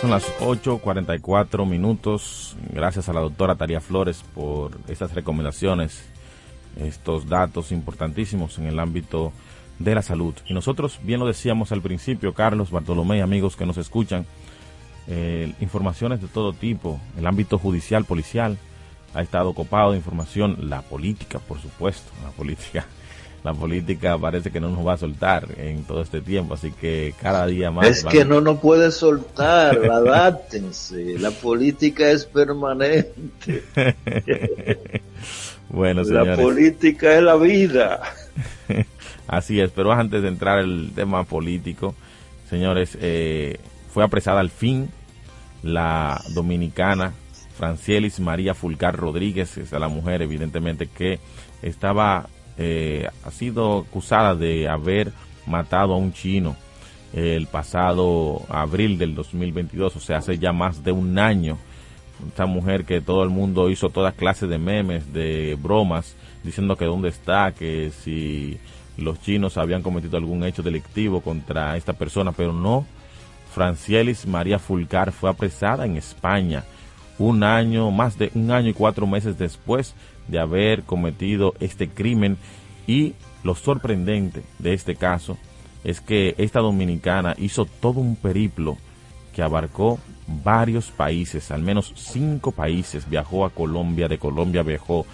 [SPEAKER 4] Son las 8.44 minutos. Gracias a la doctora Taría Flores por estas recomendaciones, estos datos importantísimos en el ámbito de la salud. Y nosotros, bien lo decíamos al principio, Carlos, Bartolomé y amigos que nos escuchan, eh, informaciones de todo tipo, el ámbito judicial, policial, ha estado copado de información, la política, por supuesto, la política la política parece que no nos va a soltar en todo este tiempo, así que cada día más...
[SPEAKER 8] Es que no nos puede soltar, *laughs* adáptense, la política es permanente. *laughs*
[SPEAKER 4] bueno, señores.
[SPEAKER 8] La política es la vida. *laughs*
[SPEAKER 4] Así es, pero antes de entrar el tema político, señores, eh, fue apresada al fin la dominicana Francielis María Fulcar Rodríguez, es la mujer evidentemente que estaba eh, ha sido acusada de haber matado a un chino el pasado abril del 2022, o sea, hace ya más de un año. Esta mujer que todo el mundo hizo todas clases de memes, de bromas, diciendo que dónde está, que si los chinos habían cometido algún hecho delictivo contra esta persona, pero no. Francielis María Fulcar fue apresada en España un año, más de un año y cuatro meses después de haber cometido este crimen y lo sorprendente de este caso es que esta dominicana hizo todo un periplo que abarcó varios países, al menos cinco países. Viajó a Colombia, de Colombia viajó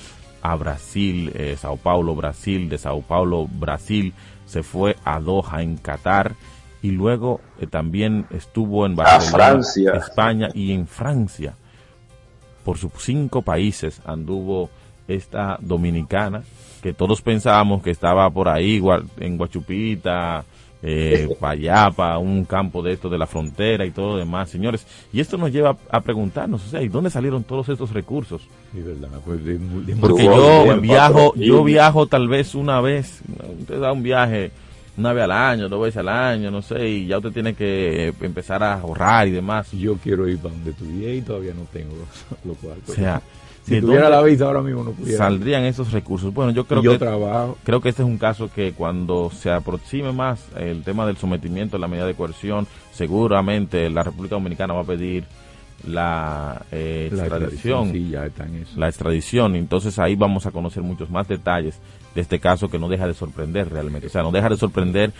[SPEAKER 4] a Brasil, eh, Sao Paulo, Brasil, de Sao Paulo, Brasil, se fue a Doha, en Qatar, y luego eh, también estuvo en Barcelona, España y en Francia. Por sus cinco países anduvo esta dominicana, que todos pensábamos que estaba por ahí en Guachupita, eh, *laughs* para un campo de esto de la frontera y todo lo demás, señores. Y esto nos lleva a preguntarnos, o sea, ¿y dónde salieron todos estos recursos?
[SPEAKER 6] Pues,
[SPEAKER 4] Porque yo viajo, yo viajo tal vez una vez, usted da un viaje una vez al año, dos veces al año, no sé, y ya usted tiene que empezar a ahorrar y demás.
[SPEAKER 6] Yo quiero ir para donde estudié y todavía no tengo *laughs* lo cual.
[SPEAKER 4] O sea,
[SPEAKER 6] si tuviera la visa ahora mismo no pudiera.
[SPEAKER 4] Saldrían esos recursos. Bueno, yo creo que trabajo. creo que este es un caso que cuando se aproxime más el tema del sometimiento a la medida de coerción, seguramente la República Dominicana va a pedir la, eh, extradición, la extradición. Entonces ahí vamos a conocer muchos más detalles de este caso que no deja de sorprender realmente. O sea, no deja de sorprender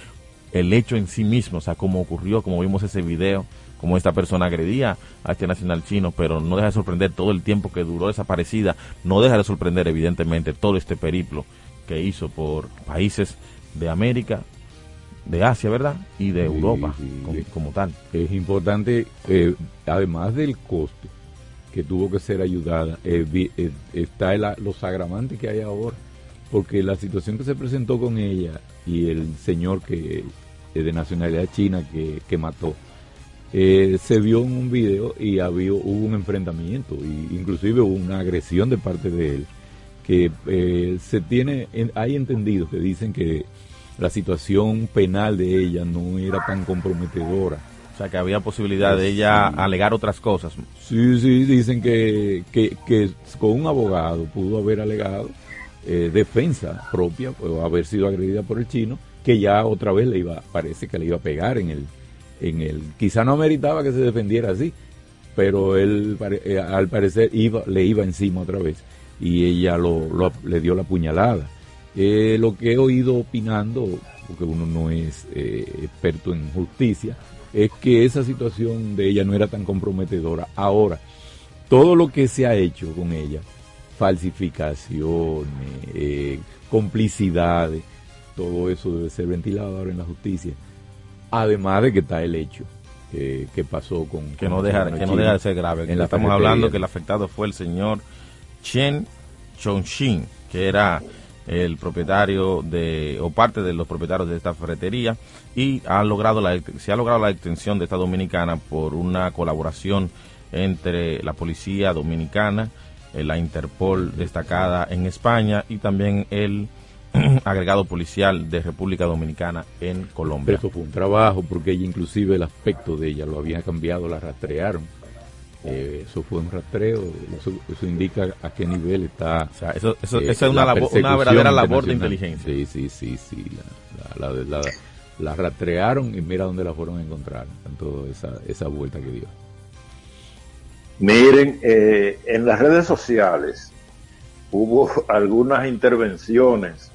[SPEAKER 4] el hecho en sí mismo, o sea, cómo ocurrió, como vimos ese video como esta persona agredía a este nacional chino, pero no deja de sorprender todo el tiempo que duró desaparecida, no deja de sorprender evidentemente todo este periplo que hizo por países de América, de Asia, ¿verdad? Y de Europa como, tal.
[SPEAKER 6] Es importante, eh, además del coste que tuvo que ser ayudada, eh, eh, está el, los agravantes que hay ahora, porque la situación que se presentó con ella y el señor que de nacionalidad china que, que mató, eh, se vio en un video y había, hubo un enfrentamiento, y inclusive hubo una agresión de parte de él, que eh, se tiene, hay entendidos que dicen que la situación penal de ella no era tan comprometedora.
[SPEAKER 4] O sea, que había posibilidad de ella alegar otras cosas.
[SPEAKER 6] Sí, sí, dicen que, que, con un abogado pudo haber alegado eh, defensa propia, pudo haber sido agredida por el chino, que ya otra vez le iba, parece que le iba a pegar en el, en él. Quizá no meritaba que se defendiera así, pero él eh, al parecer iba, le iba encima otra vez y ella lo, le dio la puñalada. Eh, lo que he oído opinando, porque uno no es eh, experto en justicia, es que esa situación de ella no era tan comprometedora. Ahora, todo lo que se ha hecho con ella, falsificaciones, complicidades, todo eso debe ser ventilado ahora en la justicia Además de que está el hecho que, pasó con...
[SPEAKER 4] Que, no, deja, que no deja de ser grave. estamos hablando que el afectado fue el señor Chen Chongxin, que era el propietario de o parte de los propietarios de esta ferretería y ha logrado la, se ha logrado la detención de esta dominicana por una colaboración entre la policía dominicana eh, la Interpol destacada en España y también el *clears throat* agregado policial de República Dominicana en Colombia.
[SPEAKER 6] eso fue un trabajo porque ella inclusive el aspecto de ella lo había cambiado, la rastrearon. Eh, eso fue un rastreo, eso, indica a qué nivel está.
[SPEAKER 4] O sea, eso, eso, eh, es una, una verdadera labor de inteligencia.
[SPEAKER 6] Sí, sí, sí, sí. La, la, la, rastrearon y mira dónde la fueron a encontrar, en toda esa, esa vuelta que dio.
[SPEAKER 2] Miren, eh, en las redes sociales hubo *laughs* algunas intervenciones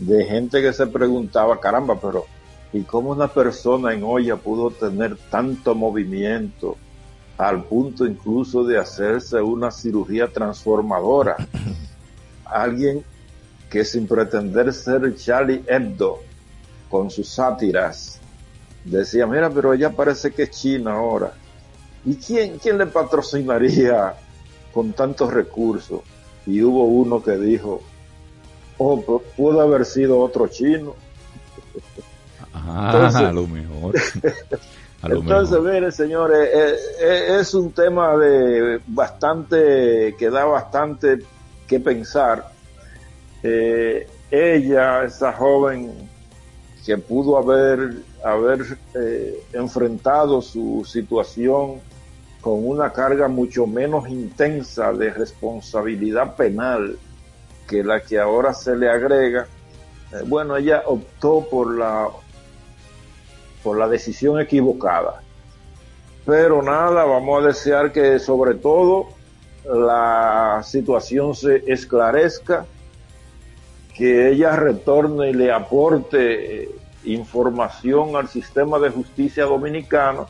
[SPEAKER 2] de gente que se preguntaba, caramba, pero ¿y cómo una persona en olla pudo tener tanto movimiento al punto incluso de hacerse una cirugía transformadora? *clears throat* Alguien que sin pretender ser Charlie Hebdo con sus sátiras decía, mira, pero ella parece que es china ahora. ¿Y quién, quién le patrocinaría con tantos recursos? Y hubo uno que dijo, oh, pudo haber sido otro chino.
[SPEAKER 6] Ah, a lo mejor.
[SPEAKER 2] entonces, mire, señores, eh, eh, es un tema de bastante, que da bastante que pensar. Eh, ella, esa joven que pudo haber, haber enfrentado su situación con una carga mucho menos intensa de responsabilidad penal que la que ahora se le agrega, eh, bueno, ella optó por la, por la decisión equivocada. Pero nada, vamos a desear que sobre todo la situación se esclarezca, que ella retorne y le aporte eh, información al sistema de justicia dominicano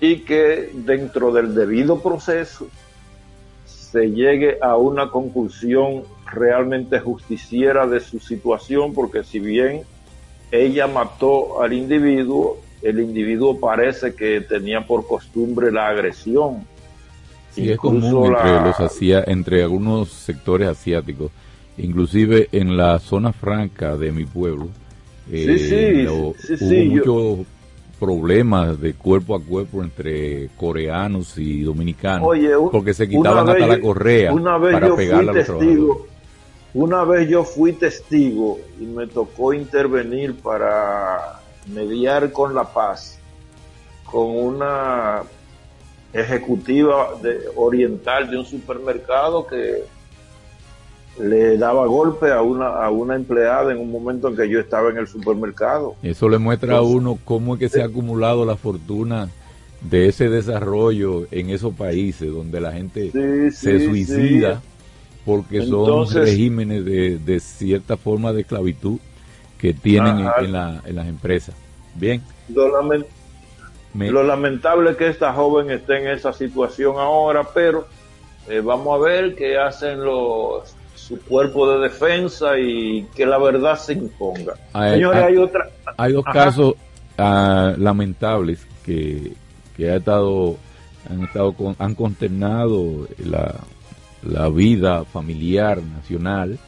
[SPEAKER 2] y que dentro del debido proceso se llegue a una conclusión realmente justiciera de su situación, porque si bien ella mató al individuo, el individuo parece que tenía por costumbre la agresión.
[SPEAKER 6] Sí, es común entre, los hacía, entre algunos sectores asiáticos, inclusive en la zona franca de mi pueblo.
[SPEAKER 2] sí, sí, eh,
[SPEAKER 6] hubo mucho problemas de cuerpo a cuerpo entre coreanos y dominicanos porque se quitaban hasta la correa
[SPEAKER 2] una vez para pegarle a los testigo, Una vez yo fui testigo y me tocó intervenir para mediar con la paz con una ejecutiva de, oriental de un supermercado que le daba golpe a una, a una empleada en un momento en que yo estaba en el supermercado.
[SPEAKER 6] Eso le muestra a uno cómo es que se ha acumulado la fortuna de ese desarrollo en esos países donde la gente se suicida porque son regímenes de, de, cierta forma de esclavitud que tienen en, la, en, las empresas. Bien.
[SPEAKER 2] Lo, lamentable es que esta joven esté en esa situación ahora, pero eh, vamos a ver qué hacen los su cuerpo de defensa y que la verdad se imponga.
[SPEAKER 6] Hay, Señores, hay, otra. Hay dos casos ah, lamentables que, que ha estado, han estado han consternado la, la vida familiar nacional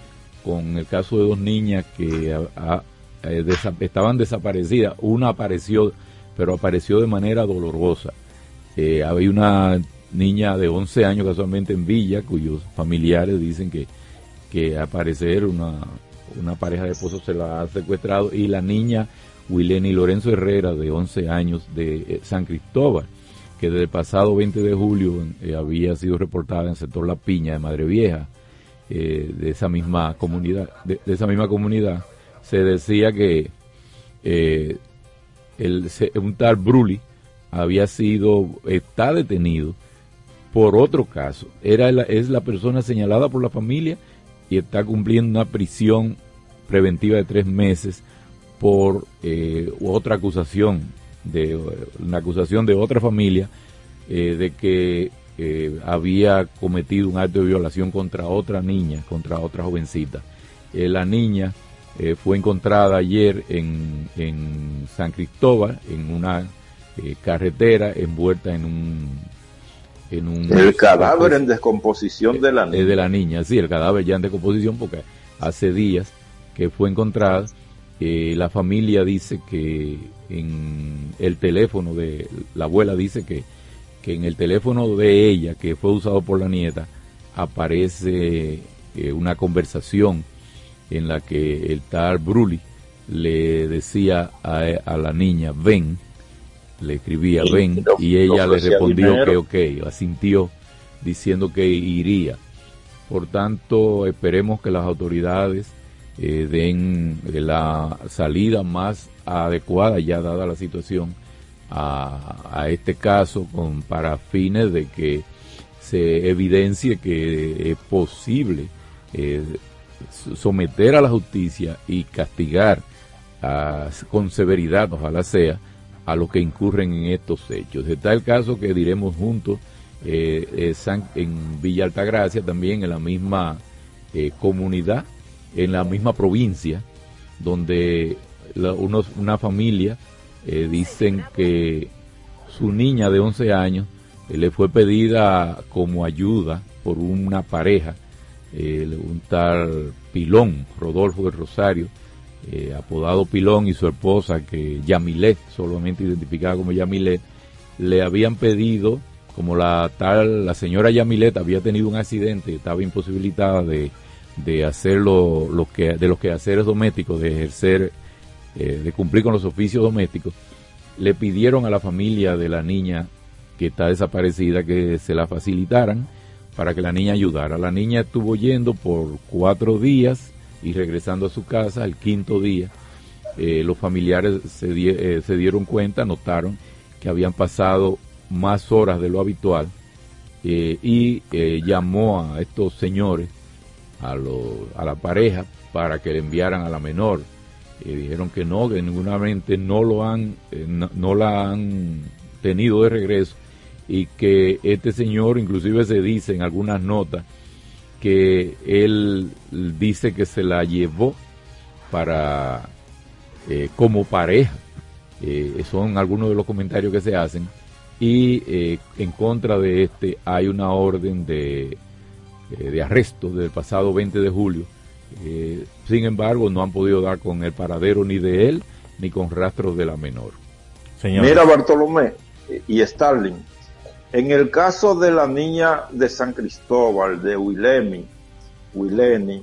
[SPEAKER 6] con el caso de dos niñas que eh, estaban desaparecidas. Una apareció, pero apareció de manera dolorosa. Eh, había una niña de 11 años casualmente en Villa, cuyos familiares dicen que que aparecer una, una pareja de esposos se la ha secuestrado y la niña Wileni Lorenzo Herrera de 11 años de eh, San Cristóbal que desde el pasado 20 de julio eh, había sido reportada en el sector La Piña de Madre Vieja eh, de esa misma comunidad de, esa misma comunidad se decía que el, un tal Bruli había sido está detenido por otro caso. Era es la persona señalada por la familia y está cumpliendo una prisión preventiva de tres meses por eh, otra acusación, de una acusación de otra familia eh, de que eh, había cometido un acto de violación contra otra niña, contra otra jovencita. la niña fue encontrada ayer en, en San Cristóbal, en una carretera envuelta en un
[SPEAKER 2] el cadáver en descomposición de la
[SPEAKER 6] niña. De la niña, sí, el cadáver ya en descomposición porque hace días que fue encontrada. Eh, la familia dice que en el teléfono de la abuela dice que, que en el teléfono de ella que fue usado por la nieta aparece eh, una conversación en la que el tal Bruli le decía a, la niña, ven, le escribía, ven, y ella le respondió que ok, asintió diciendo que iría. Por tanto, esperemos que las autoridades eh, den la salida más adecuada, ya dada la situación, a, este caso con, para fines de que se evidencie que es posible eh, someter a la justicia y castigar con severidad, ojalá sea, a los que incurren en estos hechos. Está el caso que diremos juntos eh, eh, en Villa Altagracia, también en la misma comunidad, en la misma provincia, donde una familia dicen que su niña de 11 años le fue pedida como ayuda por una pareja, eh, un tal Pilón, Rodolfo del Rosario, eh, apodado Pilón, y su esposa, que Yamilet, solamente identificada como Yamilet, le habían pedido, como la tal, la señora Yamilet había tenido un accidente, estaba imposibilitada de, de hacer lo, que, de los quehaceres domésticos, de ejercer, eh, de cumplir con los oficios domésticos, le pidieron a la familia de la niña que está desaparecida, que se la facilitaran para que la niña ayudara. La niña estuvo yendo por cuatro días y regresando a su casa el quinto día. Eh, los familiares se, eh, se, dieron cuenta, notaron que habían pasado más horas de lo habitual eh, y llamó a estos señores, a, a la pareja, para que le enviaran a la menor. dijeron que no, que ninguna mente no lo han, no la han tenido de regreso y que este señor inclusive se dice en algunas notas que él dice que se la llevó para eh, como pareja. Eh, son algunos de los comentarios que se hacen. Y eh, en contra de este hay una orden de, de arresto del pasado 20 de julio. Sin embargo no han podido dar con el paradero ni de él ni con rastros de la menor.
[SPEAKER 2] Mira Bartolomé y Starling en el caso de la niña de San Cristóbal, de Wilemi, Wileni,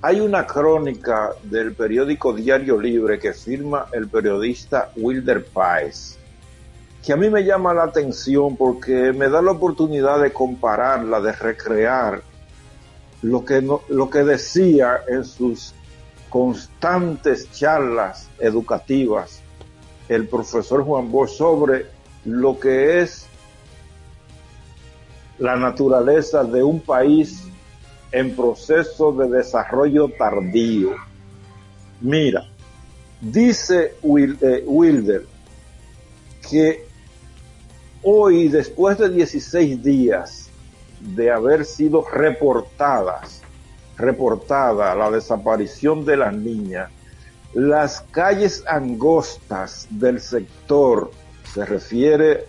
[SPEAKER 2] hay una crónica del periódico Diario Libre que firma el periodista Wilder Páez, que a mí me llama la atención porque me da la oportunidad de compararla, de recrear lo que, lo que decía en sus constantes charlas educativas el profesor Juan Bosch sobre lo que es la naturaleza de un país en proceso de desarrollo tardío. Mira, dice eh, Wilder que hoy, después de 16 días de haber sido reportadas, reportada la desaparición de las niñas, las calles angostas del sector, se refiere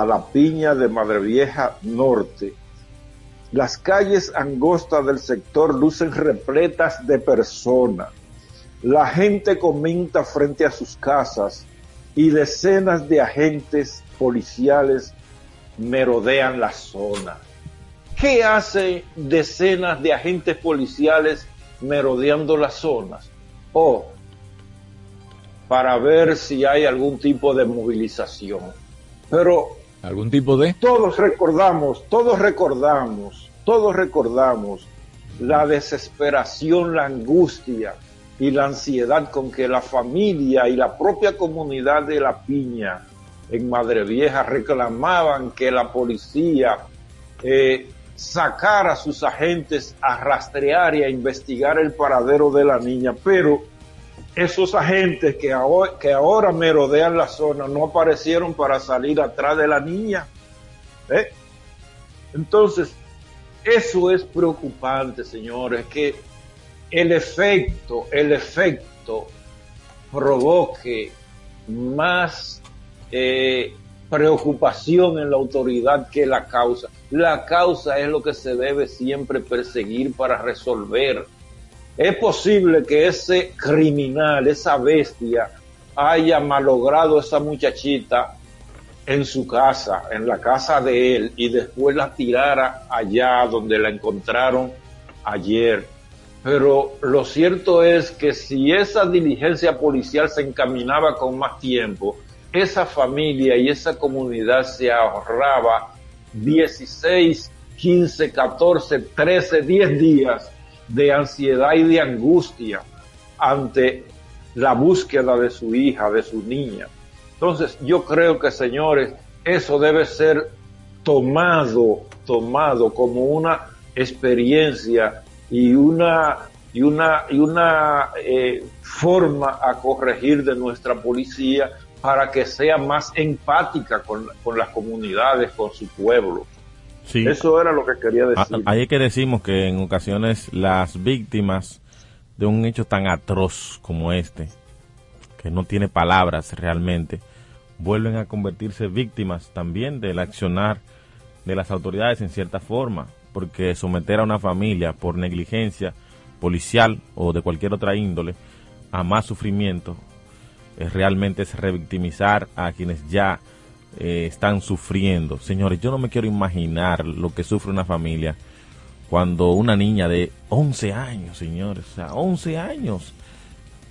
[SPEAKER 2] a la piña de Madre Vieja Norte. Las calles angostas del sector lucen repletas de personas. La gente comenta frente a sus casas y decenas de agentes policiales merodean la zona. ¿Qué hace decenas de agentes policiales merodeando las zonas? Oh, para ver si hay algún tipo de movilización. Pero
[SPEAKER 6] ¿Algún tipo de?
[SPEAKER 2] Todos recordamos, todos recordamos, todos recordamos la desesperación, la angustia y la ansiedad con que la familia y la propia comunidad de La Piña en Madre Vieja reclamaban que la policía eh, sacara a sus agentes a rastrear y a investigar el paradero de la niña, pero esos agentes que ahora, que ahora merodean la zona no aparecieron para salir atrás de la niña. ¿eh? Entonces, eso es preocupante, señores, que el efecto, el efecto provoque más eh, preocupación en la autoridad que la causa. La causa es lo que se debe siempre perseguir para resolver es posible que ese criminal, esa bestia, haya malogrado esa muchachita en su casa, en la casa de él, y después la tirara allá donde la encontraron ayer. Pero lo cierto es que si esa diligencia policial se encaminaba con más tiempo, esa familia y esa comunidad se ahorraba 16, 15, 14, 13, 10 días de ansiedad y de angustia ante la búsqueda de su hija, de su niña. Entonces, yo creo que, señores, eso debe ser tomado, tomado como una experiencia y una y una y una eh, forma a corregir de nuestra policía para que sea más empática con, con las comunidades, con su pueblo. Sí. Eso era lo que quería ah, decir.
[SPEAKER 4] Ahí es que decimos que en ocasiones las víctimas de un hecho tan atroz como este, que no tiene palabras realmente, vuelven a convertirse víctimas también del accionar de las autoridades en cierta forma, porque someter a una familia por negligencia policial o de cualquier otra índole a más sufrimiento es realmente es revictimizar a quienes ya eh, están sufriendo. Señores, yo no me quiero imaginar lo que sufre una familia cuando una niña de 11 años, señores, o sea, 11 años,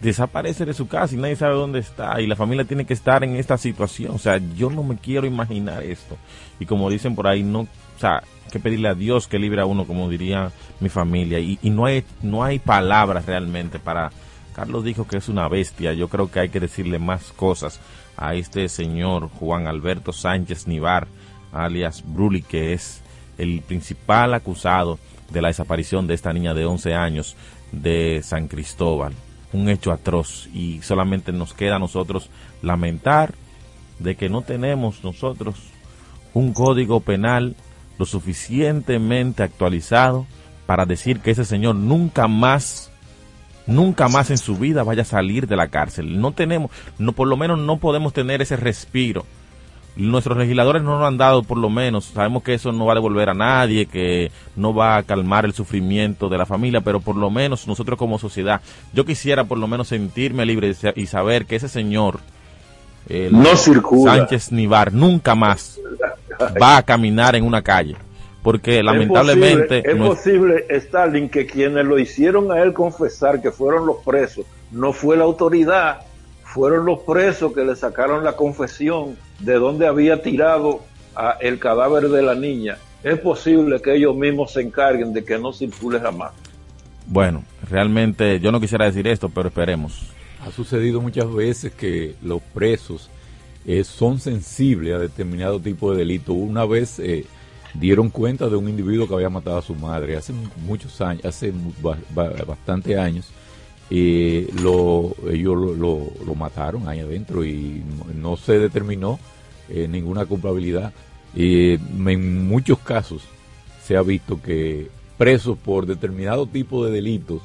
[SPEAKER 4] desaparece de su casa y nadie sabe dónde está y la familia tiene que estar en esta situación. O sea, yo no me quiero imaginar esto. Y como dicen por ahí, no, o sea, que pedirle a Dios que libre a uno, como diría mi familia. Y, y no hay, no hay palabras realmente para. Carlos dijo que es una bestia. Yo creo que hay que decirle más cosas a este señor Juan Alberto Sánchez Nivar, alias Bruli, que es el principal acusado de la desaparición de esta niña de 11 años de San Cristóbal. Un hecho atroz y solamente nos queda a nosotros lamentar de que no tenemos nosotros un código penal lo suficientemente actualizado para decir que ese señor nunca más nunca más en su vida vaya a salir de la cárcel. No tenemos, no por lo menos no podemos tener ese respiro nuestros legisladores no nos han dado por lo menos, sabemos que eso no va a devolver a nadie, que no va a calmar el sufrimiento de la familia, pero por lo menos nosotros como sociedad, yo quisiera por lo menos sentirme libre y saber que ese señor,
[SPEAKER 2] no
[SPEAKER 4] Sánchez Nivar, nunca más *laughs* va a caminar en una calle. Porque lamentablemente...
[SPEAKER 2] Es posible, Stalin, que quienes lo hicieron a él confesar que fueron los presos, no fue la autoridad, fueron los presos que le sacaron la confesión de dónde había tirado a el cadáver de la niña, es posible que ellos mismos se encarguen de que no circule jamás.
[SPEAKER 4] Bueno, realmente yo no quisiera decir esto, pero esperemos.
[SPEAKER 6] Ha sucedido muchas veces que los presos eh, son sensibles a determinado tipo de delito. Una vez eh, dieron cuenta de un individuo que había matado a su madre hace muchos años, hace bastante años, y lo, ellos lo, mataron ahí adentro y no se determinó eh, ninguna culpabilidad. Y en muchos casos se ha visto que presos por determinado tipo de delitos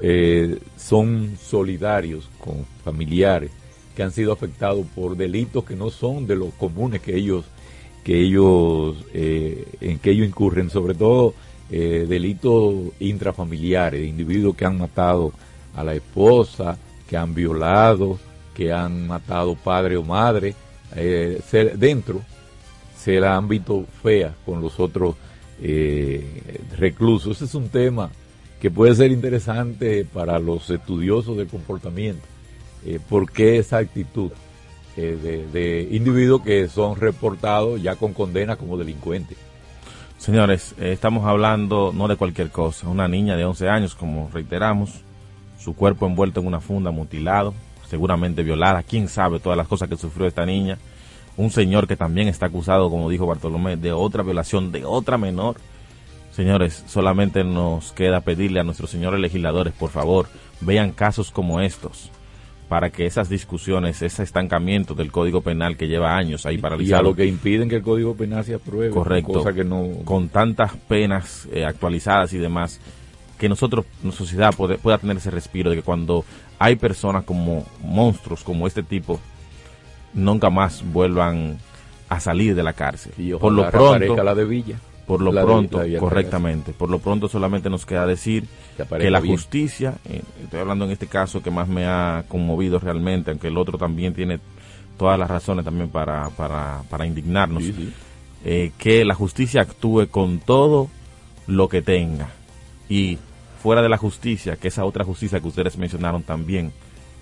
[SPEAKER 6] eh, son solidarios con familiares que han sido afectados por delitos que no son de los comunes que ellos que ellos eh, en que ellos incurren sobre todo delitos intrafamiliares individuos que han matado a la esposa que han violado que han matado padre o madre eh, dentro se la han visto fea con los otros eh, reclusos. Ese es un tema que puede ser interesante para los estudiosos del comportamiento. Eh, ¿Por qué esa actitud eh, de, individuos que son reportados ya con condena como delincuentes?
[SPEAKER 4] Señores, estamos hablando no de cualquier cosa. Una niña de 11 años, como reiteramos, su cuerpo envuelto en una funda, mutilado, seguramente violada, quién sabe todas las cosas que sufrió esta niña. Un señor que también está acusado, como dijo Bartolomé, de otra violación de otra menor. Señores, solamente nos queda pedirle a nuestros señores legisladores, por favor, vean casos como estos para que esas discusiones, ese estancamiento del Código Penal que lleva años ahí paralizado.
[SPEAKER 6] Y a lo que impiden que el Código Penal se apruebe.
[SPEAKER 4] Correcto. Cosa que no... Con tantas penas eh, actualizadas y demás, que nosotros, nuestra sociedad pueda tener ese respiro de que cuando hay personas como monstruos como este tipo, nunca más vuelvan a salir de la cárcel.
[SPEAKER 6] Y por lo pronto, la de Villa.
[SPEAKER 4] Por lo pronto, correctamente. Por lo pronto solamente nos queda decir que, la justicia, eh, estoy hablando en este caso que más me ha conmovido realmente, aunque el otro también tiene todas las razones también para, para, para indignarnos, eh, que la justicia actúe con todo lo que tenga y fuera de la justicia, que esa otra justicia que ustedes mencionaron también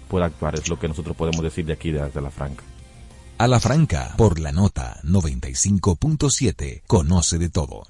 [SPEAKER 4] pueda actuar, es lo que nosotros podemos decir de aquí, desde la Franca.
[SPEAKER 1] A la Franca, por la nota 95.7, conoce de todo.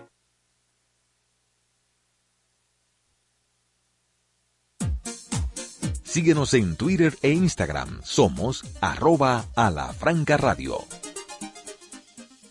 [SPEAKER 1] Síguenos en Twitter e Instagram. Somos arroba a la franca radio.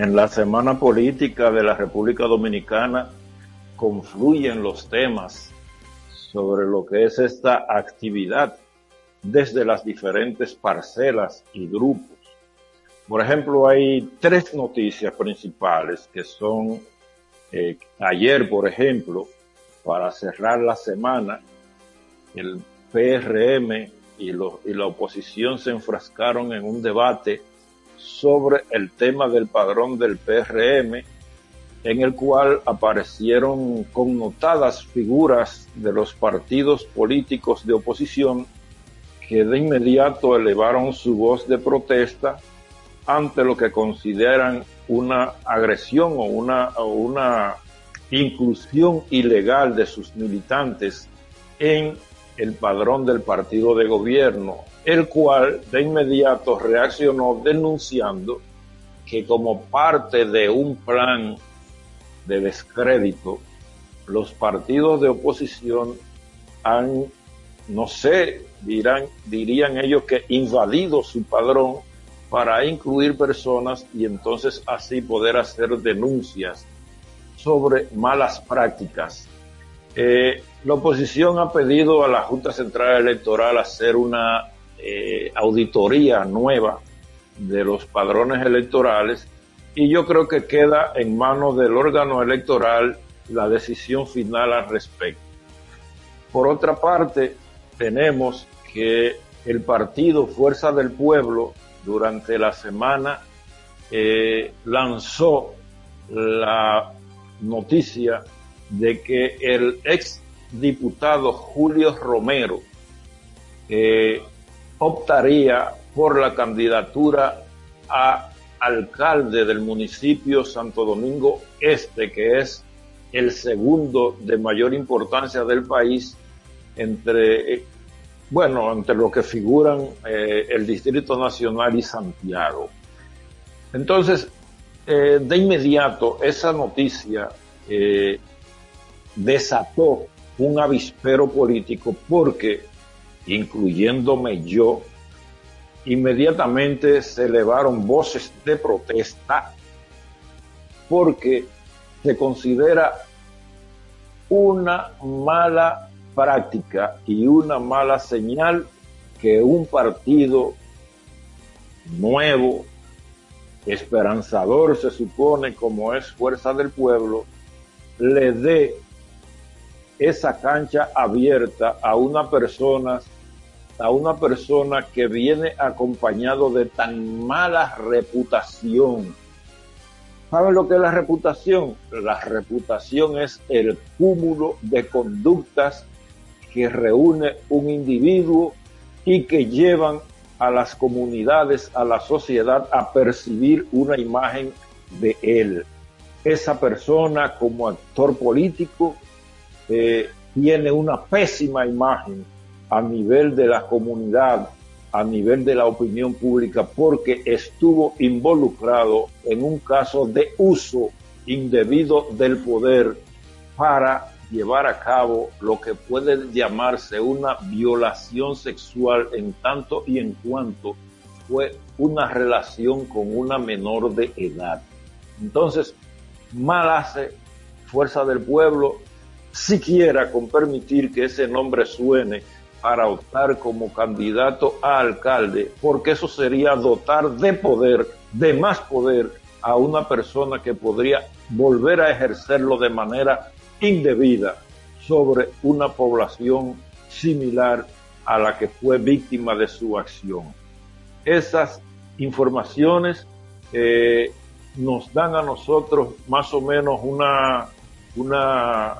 [SPEAKER 2] En la semana política de la República Dominicana confluyen los temas sobre lo que es esta actividad desde las diferentes parcelas y grupos. Por ejemplo, hay tres noticias principales que son eh, ayer, por ejemplo, para cerrar la semana, el PRM y, y la oposición se enfrascaron en un debate sobre el tema del padrón del PRM, en el cual aparecieron connotadas figuras de los partidos políticos de oposición que de inmediato elevaron su voz de protesta ante lo que consideran una agresión o una, o una inclusión ilegal de sus militantes en el padrón del partido de gobierno el cual de inmediato reaccionó denunciando que como parte de un plan de descrédito, los partidos de oposición han, no sé, dirán, dirían ellos que invadido su padrón para incluir personas y entonces así poder hacer denuncias sobre malas prácticas. Eh, la oposición ha pedido a la Junta Central Electoral hacer una eh, auditoría nueva de los padrones electorales y yo creo que queda en manos del órgano electoral la decisión final al respecto. Por otra parte, tenemos que el partido Fuerza del Pueblo durante la semana eh, lanzó la noticia de que el ex diputado Julio Romero eh, optaría por la candidatura a alcalde del municipio Santo Domingo Este, que es el segundo de mayor importancia del país entre, eh, bueno, entre lo que figuran eh, el Distrito Nacional y Santiago. Entonces, eh, de inmediato, esa noticia desató un avispero político porque incluyéndome yo, inmediatamente se elevaron voces de protesta porque se considera una mala práctica y una mala señal que un partido nuevo, esperanzador se supone como es Fuerza del Pueblo, le dé esa cancha abierta a una persona a una persona que viene acompañado de tan mala reputación. ¿Saben lo que es la reputación? La reputación es el cúmulo de conductas que reúne un individuo y que llevan a las comunidades, a la sociedad a percibir una imagen de él. Esa persona como actor político eh, tiene una pésima imagen a nivel de la comunidad, a nivel de la opinión pública, porque estuvo involucrado en un caso de uso indebido del poder para llevar a cabo lo que puede llamarse una violación sexual en tanto y en cuanto fue una relación con una menor de edad. Entonces, mal hace Fuerza del Pueblo siquiera con permitir que ese nombre suene para optar como candidato a alcalde, porque eso sería dotar de poder, de más poder a una persona que podría volver a ejercerlo de manera indebida sobre una población similar a la que fue víctima de su acción. Esas informaciones eh, nos dan a nosotros más o menos una, una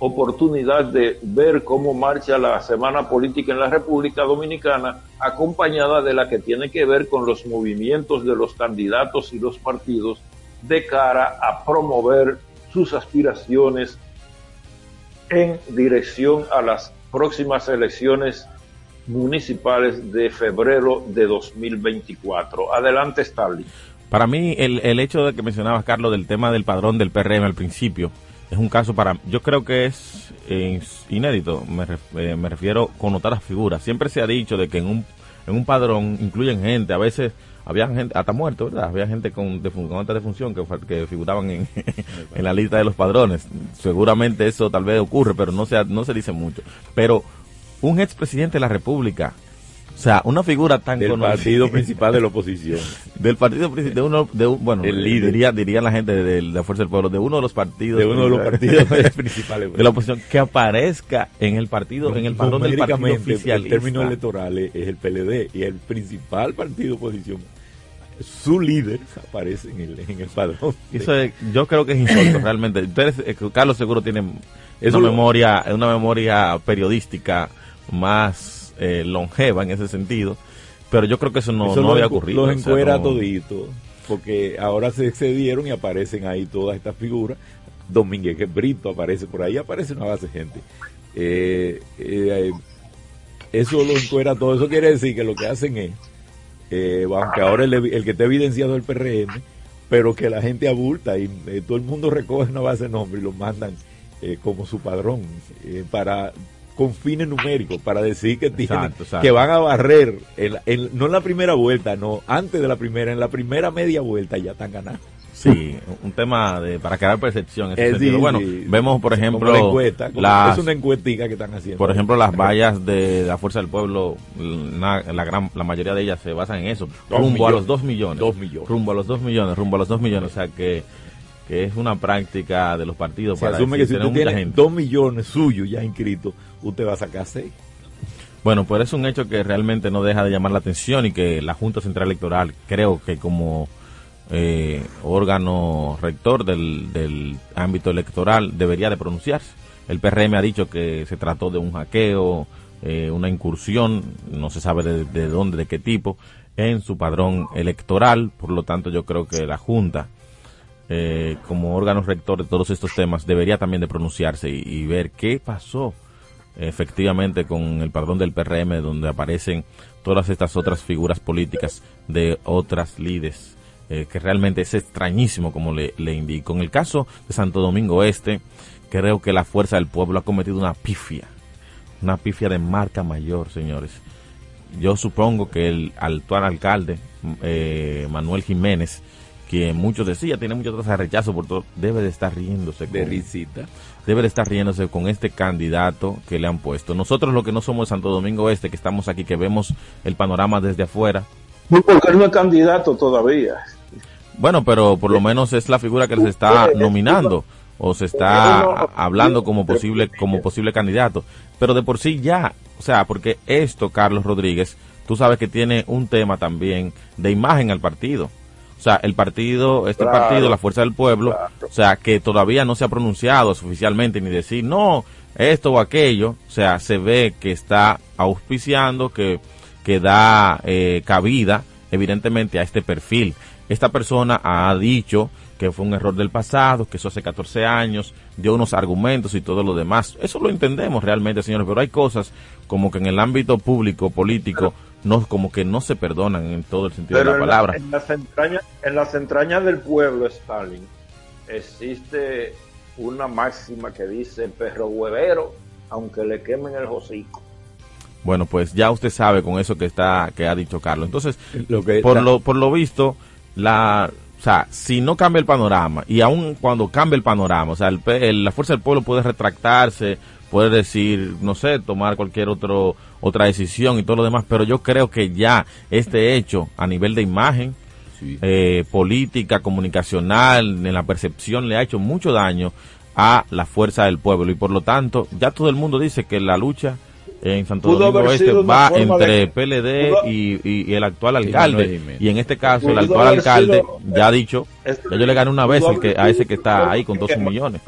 [SPEAKER 2] oportunidad de ver cómo marcha la semana política en la República Dominicana, acompañada de la que tiene que ver con los movimientos de los candidatos y los partidos de cara a promover sus aspiraciones en dirección a las próximas elecciones municipales de febrero de 2024. Adelante, Stalin.
[SPEAKER 4] Para mí, el, el hecho de que mencionabas, Carlos, del tema del padrón del PRM al principio, es un caso para, yo creo que es, inédito, me, eh, me, refiero con otras figuras. Siempre se ha dicho de que en un, en un padrón incluyen gente, a veces había gente, hasta muerto, ¿verdad? Había gente con, con alta defunción que, que figuraban en, *laughs* en la lista de los padrones. Seguramente eso tal vez ocurre, pero no se, no se dice mucho. Pero un expresidente de la República o sea, una figura tan
[SPEAKER 6] del partido *laughs* principal de la oposición.
[SPEAKER 4] del partido principal, de uno, de bueno, diría, diría la gente de, la Fuerza del Pueblo, de uno de los partidos.
[SPEAKER 6] De uno de los partidos *laughs* principales.
[SPEAKER 4] De la oposición, que aparezca en el partido, en el padrón del partido oficial.
[SPEAKER 6] El término electoral es el PLD y el principal partido de oposición su líder aparece en el, en el padrón.
[SPEAKER 4] Eso yo creo que es insólito *laughs* realmente. Ustedes, eh, Carlos seguro tiene una memoria, una memoria periodística más eh, longeva en ese sentido, pero yo creo que eso no, no había ocurrido.
[SPEAKER 6] Los encuera todito, porque ahora se excedieron y aparecen ahí todas estas figuras. Domínguez que Brito aparece por ahí, aparece una base de gente. Eh, eh, eso lo encuera todo. Eso quiere decir que lo que hacen es, aunque ahora el, el, que está evidenciado es el PRM, pero que la gente abulta y todo el mundo recoge una base de nombre y lo mandan como su padrón para con fines numéricos para decir que tienen, que van a barrer no en la primera vuelta, no, antes de la primera, en la primera media vuelta ya están ganando.
[SPEAKER 4] Sí, un tema de para crear percepción. En bueno, vemos por ejemplo
[SPEAKER 6] es una encuestica que están haciendo.
[SPEAKER 4] Por ejemplo, las vallas de la Fuerza del Pueblo, la, gran, la mayoría de ellas se basan en eso, rumbo a los dos millones,
[SPEAKER 6] dos millones,
[SPEAKER 4] rumbo a los dos millones, rumbo a los dos millones, o sea que que es una práctica de los partidos
[SPEAKER 6] Se para asume que si tú tienes dos millones suyos ya inscritos, usted va a sacar seis.
[SPEAKER 4] Bueno, pues es un hecho que realmente no deja de llamar la atención y que la Junta Central Electoral, creo que como eh, órgano rector del, del ámbito electoral, debería de pronunciarse. El PRM ha dicho que se trató de un hackeo, eh, una incursión, no se sabe de, de, dónde, de qué tipo, en su padrón electoral. Por lo tanto, yo creo que la Junta eh, como órgano rector de todos estos temas, debería también de pronunciarse y, ver qué pasó efectivamente con el perdón del PRM, donde aparecen todas estas otras figuras políticas de otras líderes, eh, que realmente es extrañísimo, como le, le indico. En el caso de Santo Domingo Este, creo que la fuerza del pueblo ha cometido una pifia, una pifia de marca mayor, señores. Yo supongo que el actual alcalde, eh, Manuel Jiménez, que muchos decían, tiene muchas tasas de rechazo por todo, debe de estar riéndose.
[SPEAKER 6] De risita.
[SPEAKER 4] Debe de estar riéndose con este candidato que le han puesto. Nosotros lo que no somos de Santo Domingo Este, que estamos aquí, que vemos el panorama desde afuera.
[SPEAKER 2] porque él no es candidato todavía.
[SPEAKER 4] Bueno, pero por lo menos es la figura que les está nominando o se está hablando como posible como posible candidato. Pero de por sí ya, o sea, porque esto, Carlos Rodríguez, tú sabes que tiene un tema también de imagen al partido. O sea, el partido, este partido, la Fuerza del Pueblo, o sea, que todavía no se ha pronunciado oficialmente ni decir no, esto o aquello, o sea, se ve que está auspiciando, que, que da eh, cabida, evidentemente, a este perfil. Esta persona ha dicho que fue un error del pasado, que eso hace 14 años, dio unos argumentos y todo lo demás. Eso lo entendemos realmente, señores, pero hay cosas como que en el ámbito público, político, no como que no se perdonan en todo el sentido de la palabra.
[SPEAKER 2] en, las entrañas, en las entrañas del pueblo, Stalin, existe una máxima que dice perro huevero, aunque le quemen el hocico.
[SPEAKER 4] Bueno, pues ya usted sabe con eso que está que ha dicho Carlos. Entonces, lo que por lo por lo visto la o sea, si no cambia el panorama y aun cuando cambie el panorama, o sea, el, la fuerza del pueblo puede retractarse, puede decir, no sé, tomar cualquier otro otra decisión y todo lo demás, pero yo creo que ya este hecho a nivel de imagen, eh, política, comunicacional, en la percepción le ha hecho mucho daño a la fuerza del pueblo. Y por lo tanto ya todo el mundo dice que la lucha en Santo Domingo Este va entre PLD y, el actual alcalde. y en este caso el actual alcalde ya ha dicho ya yo le gané una vez que, a ese que está ahí con 12 millones.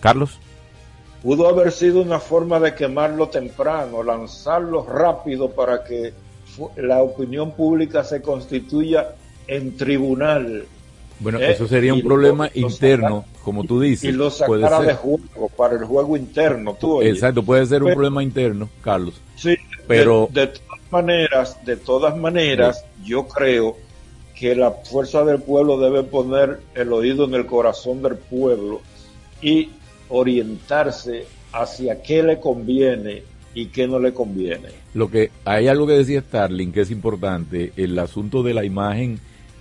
[SPEAKER 4] Carlos
[SPEAKER 2] pudo haber sido una forma de quemarlo temprano, lanzarlo rápido para que la opinión pública se constituya en tribunal.
[SPEAKER 6] Bueno, ¿eh? eso sería un problema interno, como tú dices.
[SPEAKER 2] Y lo sacara de juego, para el juego interno. Tú,
[SPEAKER 6] Exacto, puede ser un problema interno, Carlos.
[SPEAKER 2] Sí, pero... De, todas maneras, de todas maneras, yo creo que la fuerza del pueblo debe poner el oído en el corazón del pueblo y orientarse hacia qué le conviene y qué no le conviene.
[SPEAKER 6] Lo que hay algo que decía Starling que es importante, el asunto de la imagen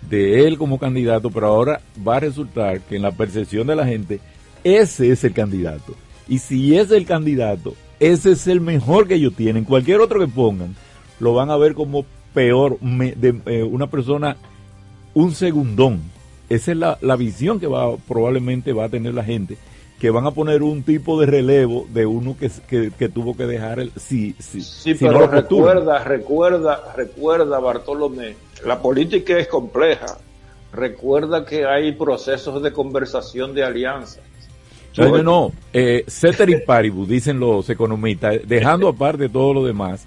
[SPEAKER 6] de él como candidato, pero ahora va a resultar que en la percepción de la gente ese es el candidato. Y si es el candidato, ese es el mejor que ellos tienen. Cualquier otro que pongan, lo van a ver como peor, de, eh, una persona, un segundón. Esa es la, la visión que va probablemente va a tener la gente que van a poner un tipo de relevo de uno que, que, tuvo que dejar el sí sí,
[SPEAKER 2] sí pero recuerda recuerda recuerda Bartolomé la política es compleja. Recuerda que hay procesos de conversación de alianza
[SPEAKER 6] no no, no. Eh, y paribus dicen los economistas dejando aparte todo lo demás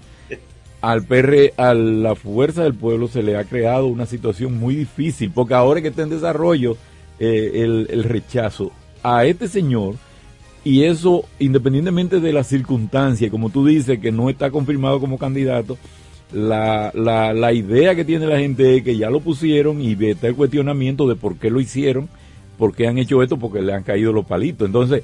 [SPEAKER 6] al PR, a la fuerza del pueblo se le ha creado una situación muy difícil porque ahora que está en desarrollo eh, el, el rechazo a este señor y eso independientemente de la circunstancia, como tú dices, que no está confirmado como candidato, la, la, la idea que tiene la gente es que ya lo pusieron y está el cuestionamiento de por qué lo hicieron, por qué han hecho esto, porque le han caído los palitos. Entonces,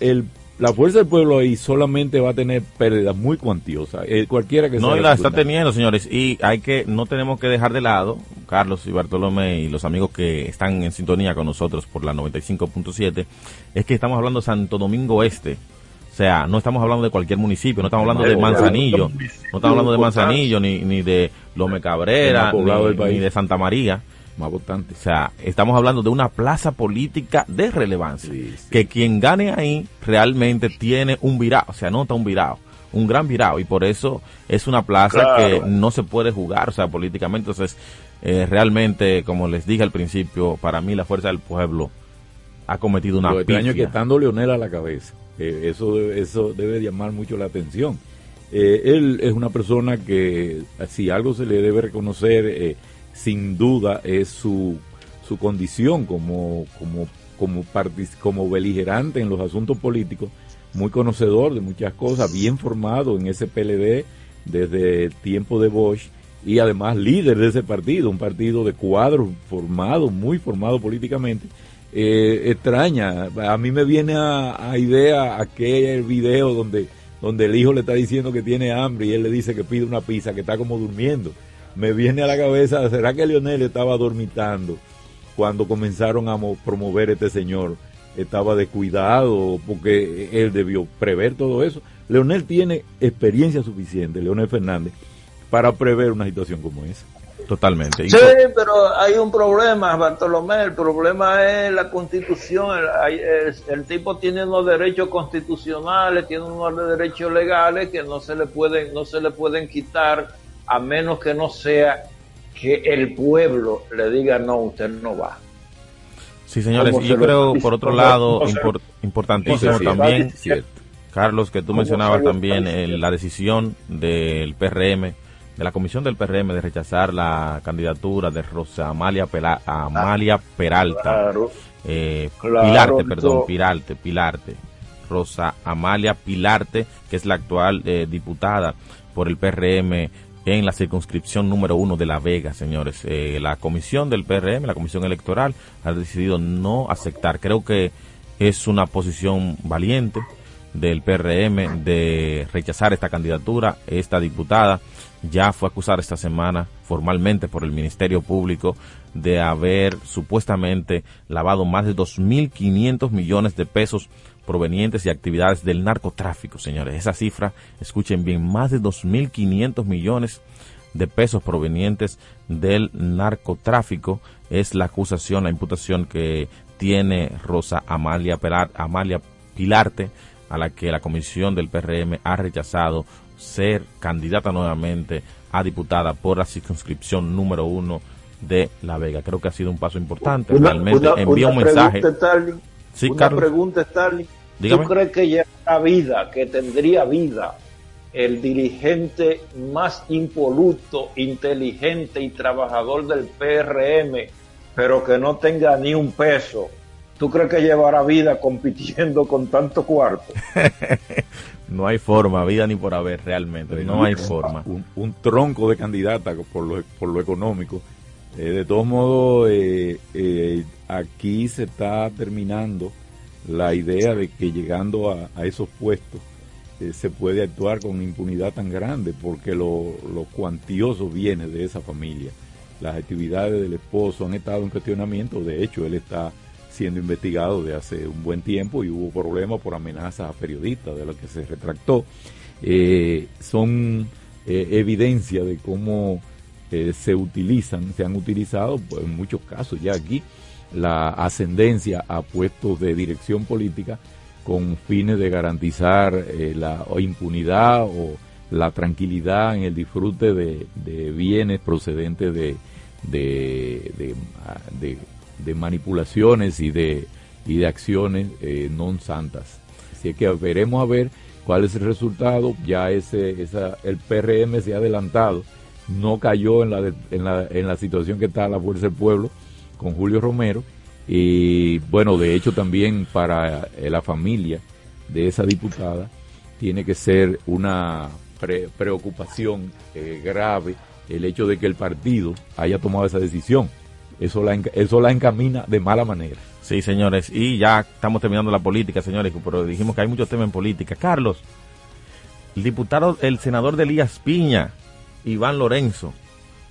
[SPEAKER 6] el la fuerza del pueblo ahí solamente va a tener pérdidas muy cuantiosas, eh, cualquiera que
[SPEAKER 4] sea. No, la está teniendo, señores, y hay que, no tenemos que dejar de lado, Carlos y Bartolomé y los amigos que están en sintonía con nosotros por la 95.7, es que estamos hablando de Santo Domingo Este. O sea, no estamos hablando de cualquier municipio, no estamos hablando de Manzanillo, no estamos hablando de Manzanillo, ni, ni de Lome Cabrera, ni de Santa María
[SPEAKER 6] más votante.
[SPEAKER 4] O sea, estamos hablando de una plaza política de relevancia. Que quien gane ahí realmente tiene un virado, o sea, nota un virado, un gran virado. Y por eso es una plaza que no se puede jugar, o sea, políticamente. Entonces, eh, realmente, como les dije al principio, para mí la fuerza del pueblo ha cometido una
[SPEAKER 6] Lo que estando Leonel a la cabeza. Eh, eso, eso debe llamar mucho la atención. Eh, él es una persona que, si algo se le debe reconocer, eh, sin duda es su, su condición como, como, como, como beligerante en los asuntos políticos, muy conocedor de muchas cosas, bien formado en ese PLD desde el tiempo de Bosch y además líder de ese partido, un partido de cuadros formado, muy formado políticamente. Eh, extraña, a mí me viene a, idea aquel video donde donde el hijo le está diciendo que tiene hambre y él le dice que pide una pizza, que está como durmiendo. Me viene a la cabeza, ¿será que Leonel estaba dormitando cuando comenzaron a promover este señor? Estaba descuidado porque él debió prever todo eso. Leonel tiene experiencia suficiente, Leonel Fernández, para prever una situación como esa.
[SPEAKER 4] Totalmente.
[SPEAKER 8] Sí, pero hay un problema, Bartolomé. El problema es la constitución. El, el, tipo tiene unos derechos constitucionales, tiene unos derechos legales que no se le pueden, no se le pueden quitar a menos que no sea que el pueblo le diga no, usted no va.
[SPEAKER 4] Sí, señores. Y yo creo, por otro lado, importantísimo también, Carlos, que tú mencionabas también la decisión del PRM de la comisión del PRM de rechazar la candidatura de Rosa Amalia, Amalia Peralta, eh, Pilarte, perdón, Pilarte, Pilarte, Rosa Amalia Pilarte, que es la actual eh, diputada por el PRM en la circunscripción número uno de La Vega, señores. Eh, la comisión del PRM, la comisión electoral, ha decidido no aceptar. Creo que es una posición valiente del PRM de rechazar esta candidatura, esta diputada ya fue acusada esta semana formalmente por el Ministerio Público de haber supuestamente lavado más de 2.500 millones de pesos provenientes de actividades del narcotráfico, señores. Esa cifra, escuchen bien, más de 2.500 millones de pesos provenientes del narcotráfico es la acusación, la imputación que tiene Rosa Amalia, Amalia Pilarte, a la que la comisión del PRM ha rechazado ser candidata nuevamente a diputada por la circunscripción número uno de La Vega. Creo que ha sido un paso importante. Realmente envía un mensaje.
[SPEAKER 8] Sí, una pregunta, Starling. ¿Tú crees que ya vida, que tendría vida el dirigente más impoluto, inteligente y trabajador del PRM, pero que no tenga ni un peso? ¿Tú crees que llevará vida compitiendo con tanto cuarto? *laughs*
[SPEAKER 4] No hay forma, vida ni por haber realmente, no hay forma.
[SPEAKER 6] Un, tronco de candidata por lo, por lo económico. Eh, de todos modos, eh, eh, aquí se está terminando la idea de que llegando a, esos puestos se puede actuar con impunidad tan grande porque lo, lo cuantioso viene de esa familia. Las actividades del esposo han estado en cuestionamiento, de hecho él está siendo investigado de hace un buen tiempo y hubo problemas por amenazas a periodistas, de lo que se retractó. Son evidencia de cómo eh, se utilizan, se han utilizado pues, en muchos casos ya aquí la ascendencia a puestos de dirección política con fines de garantizar la impunidad o la tranquilidad en el disfrute de, bienes procedentes de, de, de manipulaciones y de, y de acciones eh, non santas. Así que veremos a ver cuál es el resultado. Ya ese, esa, el PRM se ha adelantado, no cayó en la, en, la, en la situación que está la Fuerza del Pueblo con Julio Romero. Y bueno, de hecho también para eh, la familia de esa diputada tiene que ser una preocupación eh, grave el hecho de que el partido haya tomado esa decisión eso la, eso la encamina de mala manera.
[SPEAKER 4] Sí, señores, y ya estamos terminando la política, señores, pero dijimos que hay muchos temas en política. Carlos, el diputado, el senador de Elías Piña, Iván Lorenzo,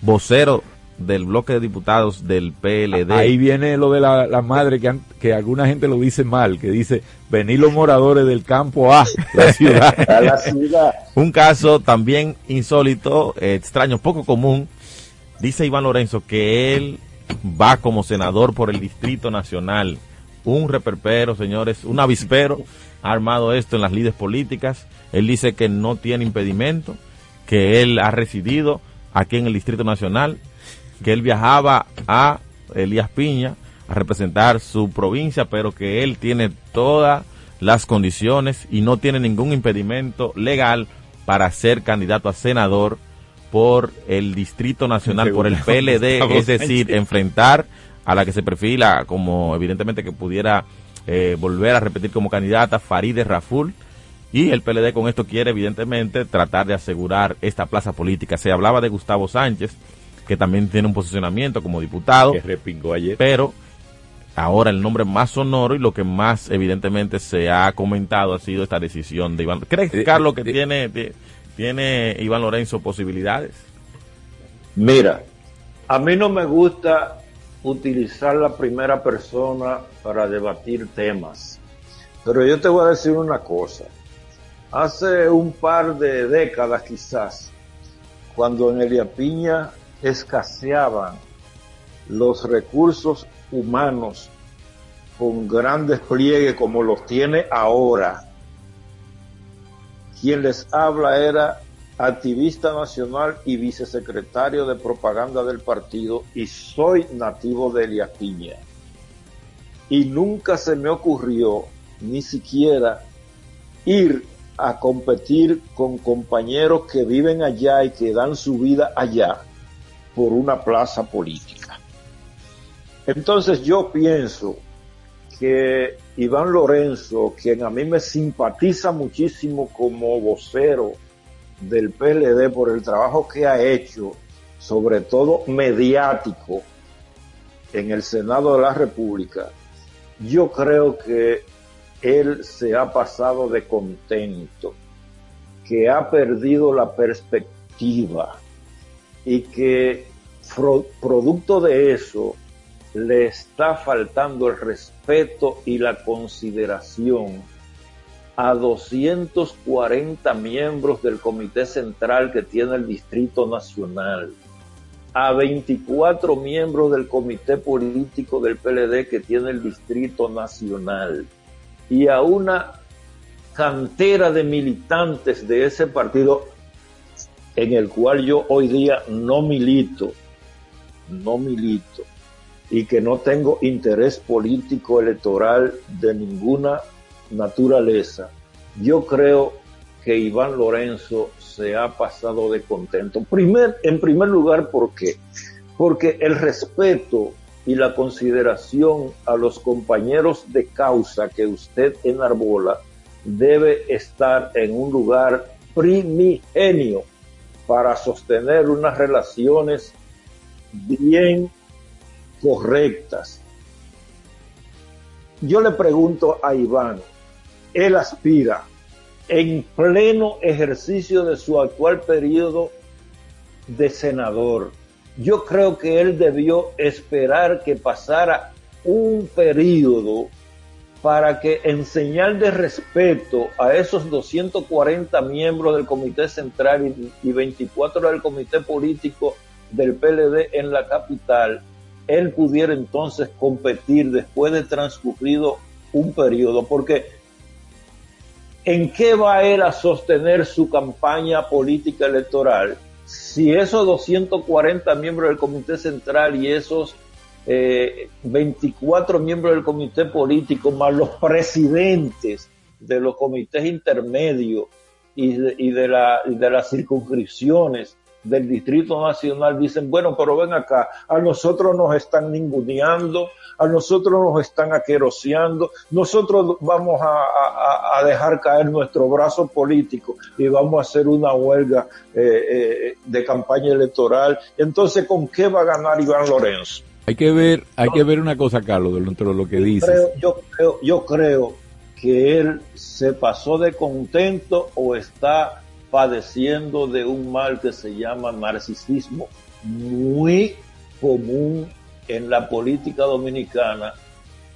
[SPEAKER 4] vocero del bloque de diputados del PLD.
[SPEAKER 6] Ahí viene lo de la, madre que, que alguna gente lo dice mal, que dice, venir los moradores del campo a la *laughs* ciudad.
[SPEAKER 8] a la ciudad.
[SPEAKER 4] Un caso también insólito, extraño, poco común. Dice Iván Lorenzo que él va como senador por el Distrito Nacional. Un reperpero, señores, un avispero ha armado esto en las lides políticas. Él dice que no tiene impedimento, que él ha residido aquí en el Distrito Nacional, que él viajaba a Elías Piña a representar su provincia, pero que él tiene todas las condiciones y no tiene ningún impedimento legal para ser candidato a senador por el Distrito Nacional, por el *laughs* PLD, es decir, enfrentar a la que se perfila como evidentemente que pudiera eh, volver a repetir como candidata Farideh Raful. Y el PLD con esto quiere evidentemente tratar de asegurar esta plaza política. Se hablaba de Gustavo Sánchez, que también tiene un posicionamiento como diputado.
[SPEAKER 6] Que respingó ayer.
[SPEAKER 4] Pero ahora el nombre más sonoro y lo que más evidentemente se ha comentado ha sido esta decisión de Iván. ¿Crees, eh, Carlos, que eh, tiene, tiene Iván Lorenzo posibilidades?
[SPEAKER 2] Mira, a mí no me gusta utilizar la primera persona para debatir temas, pero yo te voy a decir una cosa. Hace un par de décadas quizás, cuando en Elia Piña escaseaban los recursos humanos con gran despliegue como los tiene ahora, quien les habla era activista nacional y vicesecretario de propaganda del partido y soy nativo de Elia Piña. Y nunca se me ocurrió ni siquiera ir a competir con compañeros que viven allá y que dan su vida allá por una plaza política. Entonces yo pienso que Iván Lorenzo, quien a mí me simpatiza muchísimo como vocero del PLD por el trabajo que ha hecho, sobre todo mediático, en el Senado de la República, yo creo que él se ha pasado de contento, que ha perdido la perspectiva y que producto de eso le está faltando el respeto y la consideración a 240 miembros del Comité Central que tiene el Distrito Nacional, a 24 miembros del Comité Político del PLD que tiene el Distrito Nacional, y a una cantera de militantes de ese partido en el cual yo hoy día no milito, no milito, y que no tengo interés político electoral de ninguna naturaleza, yo creo que Iván Lorenzo se ha pasado de contento. Primer, en primer lugar, ¿por qué? Porque el respeto y la consideración a los compañeros de causa que usted enarbola debe estar en un lugar primigenio para sostener unas relaciones bien correctas. Yo le pregunto a Iván, él aspira en pleno ejercicio de su actual periodo de senador yo creo que él debió esperar que pasara un periodo para que en señal de respeto a esos 240 miembros del Comité Central y 24 del Comité Político del PLD en la capital, él pudiera entonces competir después de transcurrido un periodo, porque ¿en qué va él a sostener su campaña política electoral? Si esos 240 miembros del Comité Central y esos 24 eh, miembros del Comité Político, más los presidentes de los comités intermedios y de, las circunscripciones del Distrito Nacional dicen, bueno, pero ven acá, a nosotros nos están ninguneando, a nosotros nos están aqueroseando, nosotros vamos a, dejar caer nuestro brazo político y vamos a hacer una huelga eh, eh, de campaña electoral. Entonces, ¿con qué va a ganar Iván Lorenzo?
[SPEAKER 6] Hay que ver, hay que ver una cosa, Carlos, dentro de lo que dice.
[SPEAKER 2] Yo creo, yo creo que él se pasó de contento o está padeciendo de un mal que se llama narcisismo, muy común en la política dominicana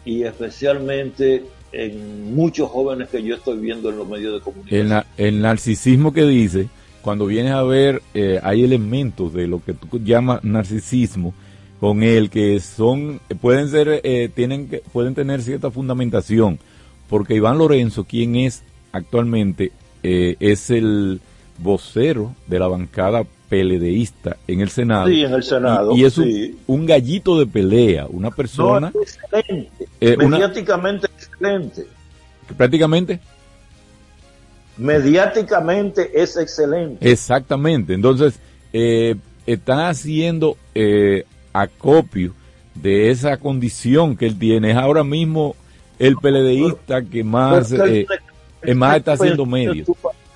[SPEAKER 2] y especialmente en muchos jóvenes que yo estoy viendo en los medios de comunicación.
[SPEAKER 6] el narcisismo que dice, cuando vienes a ver, eh, hay elementos de lo que tú llamas narcisismo con él que son, pueden ser, eh, tienen, pueden tener cierta fundamentación, porque Iván Lorenzo, quien es actualmente, eh, es el vocero de la bancada peledeísta en el Senado.
[SPEAKER 2] Sí, en el Senado.
[SPEAKER 6] Y, es un, gallito de pelea, una persona...
[SPEAKER 2] excelente, eh, mediáticamente excelente.
[SPEAKER 6] Prácticamente.
[SPEAKER 2] Mediáticamente es excelente.
[SPEAKER 6] Exactamente. Entonces, eh, está haciendo eh, acopio de esa condición que él tiene. Es ahora mismo el peledeísta que más, eh, más está haciendo medios.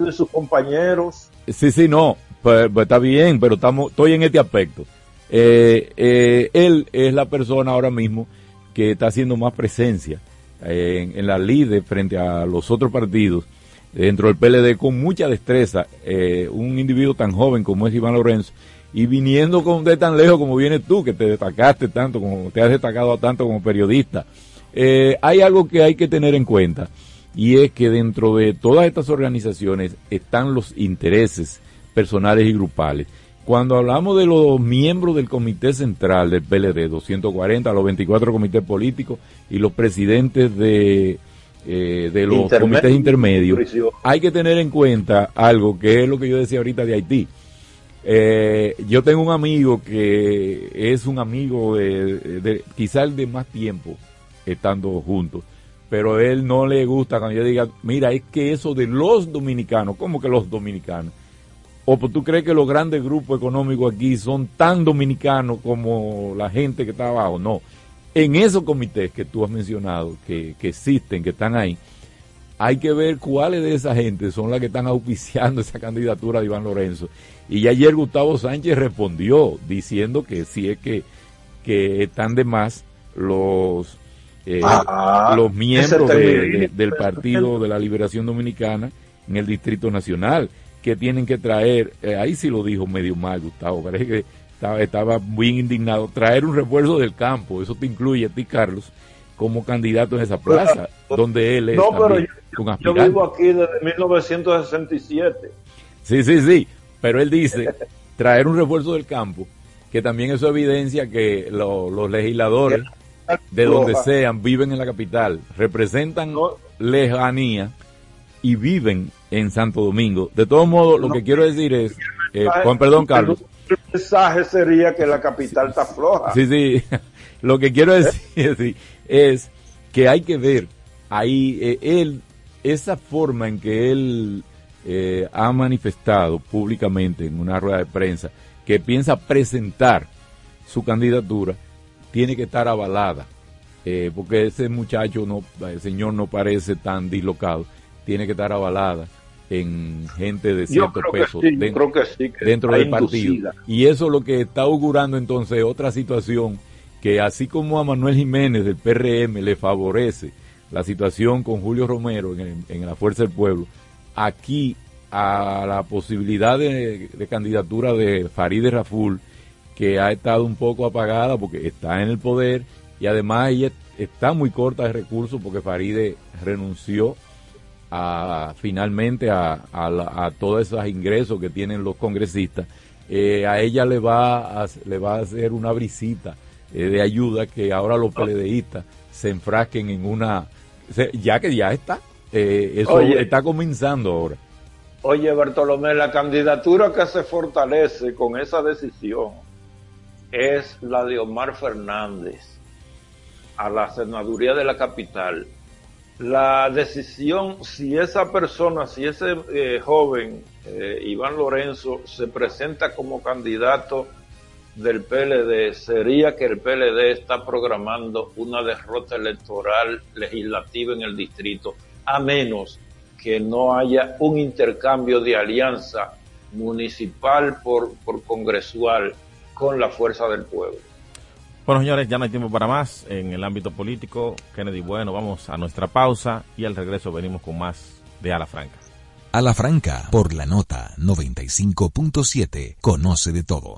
[SPEAKER 2] De sus compañeros.
[SPEAKER 6] Sí, sí, no. Pues, pues, está bien, pero estamos, estoy en este aspecto. Eh, eh, él es la persona ahora mismo que está haciendo más presencia en, en la líder frente a los otros partidos dentro del PLD con mucha destreza, eh, un individuo tan joven como es Iván Lorenzo, y viniendo con, de tan lejos como vienes tú, que te destacaste tanto, como te has destacado tanto como periodista. Eh, hay algo que hay que tener en cuenta, y es que dentro de todas estas organizaciones están los intereses personales y grupales. Cuando hablamos de los miembros del Comité Central del PLD, 240, los 24 comités políticos y los presidentes de eh, de los comités intermedios, hay que tener en cuenta algo que es lo que yo decía ahorita de Haití. Eh, yo tengo un amigo que es un amigo de, de quizá el de más tiempo estando juntos, pero él no le gusta cuando yo diga, mira, es que eso de los dominicanos, ¿cómo que los dominicanos? ¿O pues tú crees que los grandes grupos económicos aquí son tan dominicanos como la gente que está abajo? No en esos comités que tú has mencionado, que, existen, que están ahí, hay que ver cuáles de esa gente son las que están auspiciando esa candidatura de Iván Lorenzo. Y ayer Gustavo Sánchez respondió diciendo que sí es que, que están de más los, eh, ah, los miembros del Partido de la Liberación Dominicana en el Distrito Nacional, que tienen que traer, eh, ahí sí lo dijo medio mal Gustavo, parece que estaba, muy indignado, traer un refuerzo del campo, eso te incluye a ti, Carlos, como candidato en esa plaza, donde él es no, pero
[SPEAKER 8] yo, yo vivo aquí desde 1967.
[SPEAKER 6] Sí, sí, sí, pero él dice traer un refuerzo del campo, que también eso evidencia que los legisladores, de donde sean, viven en la capital, representan lejanía y viven en Santo Domingo. De todos modos, lo que quiero decir es, eh, con perdón, Carlos,
[SPEAKER 8] el mensaje sería que la capital está floja.
[SPEAKER 6] Sí, sí. *laughs* Lo que quiero decir *laughs* es que hay que ver ahí eh, él, esa forma en que él eh, ha manifestado públicamente en una rueda de prensa que piensa presentar su candidatura, tiene que estar avalada. Eh, porque ese muchacho, no, el señor no parece tan dislocado, tiene que estar avalada en gente de cierto peso dentro, dentro del partido. Y eso es lo que está augurando entonces otra situación que así como a Manuel Jiménez del PRM le favorece la situación con Julio Romero en, la Fuerza del Pueblo, aquí a la posibilidad de, candidatura de Farideh Raful, que ha estado un poco apagada porque está en el poder y además ella está muy corta de recursos porque Farideh renunció a, finalmente a, a, todos esos ingresos que tienen los congresistas, eh, a ella le va a, le va a hacer una brisita eh, de ayuda que ahora los PLDistas se enfrasquen en una, ya que ya está, eh, eso está comenzando ahora.
[SPEAKER 8] Oye, Bartolomé, la candidatura que se fortalece con esa decisión es la de Omar Fernández. A la senaduría de la capital. La decisión, si esa persona, si ese eh, joven, eh, Iván Lorenzo, se presenta como candidato del PLD, sería que el PLD está programando una derrota electoral legislativa en el distrito, a menos que no haya un intercambio de alianza municipal por, por congresual con la fuerza del pueblo.
[SPEAKER 4] Bueno, señores, ya no hay tiempo para más en el ámbito político. Kennedy, bueno, vamos a nuestra pausa y al regreso venimos con más de A la Franca.
[SPEAKER 1] A la Franca, por la nota 95.7, conoce de todo.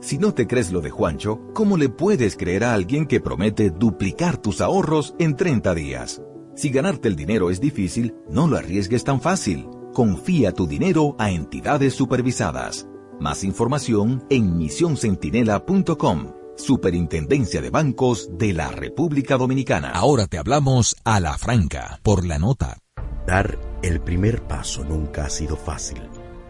[SPEAKER 1] Si no te crees lo de Juancho, ¿cómo le puedes creer a alguien que promete duplicar tus ahorros en 30 días? Si ganarte el dinero es difícil, no lo arriesgues tan fácil. Confía tu dinero a entidades supervisadas. Más información en misioncentinela.com. Superintendencia de Bancos de la República Dominicana. Ahora te hablamos a la franca, por la nota.
[SPEAKER 5] Dar el primer paso nunca ha sido fácil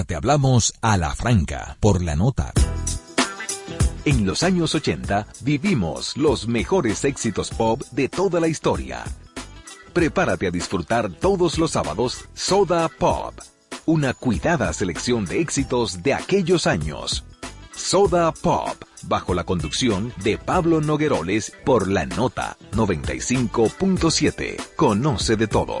[SPEAKER 1] te hablamos a la franca, por la nota. En los años 80 vivimos los mejores éxitos pop de toda la historia. Prepárate a disfrutar todos los sábados Soda Pop, una cuidada selección de éxitos de aquellos años. Soda Pop, bajo la conducción de Pablo Nogueroles por la nota 95.7. Conoce de todo.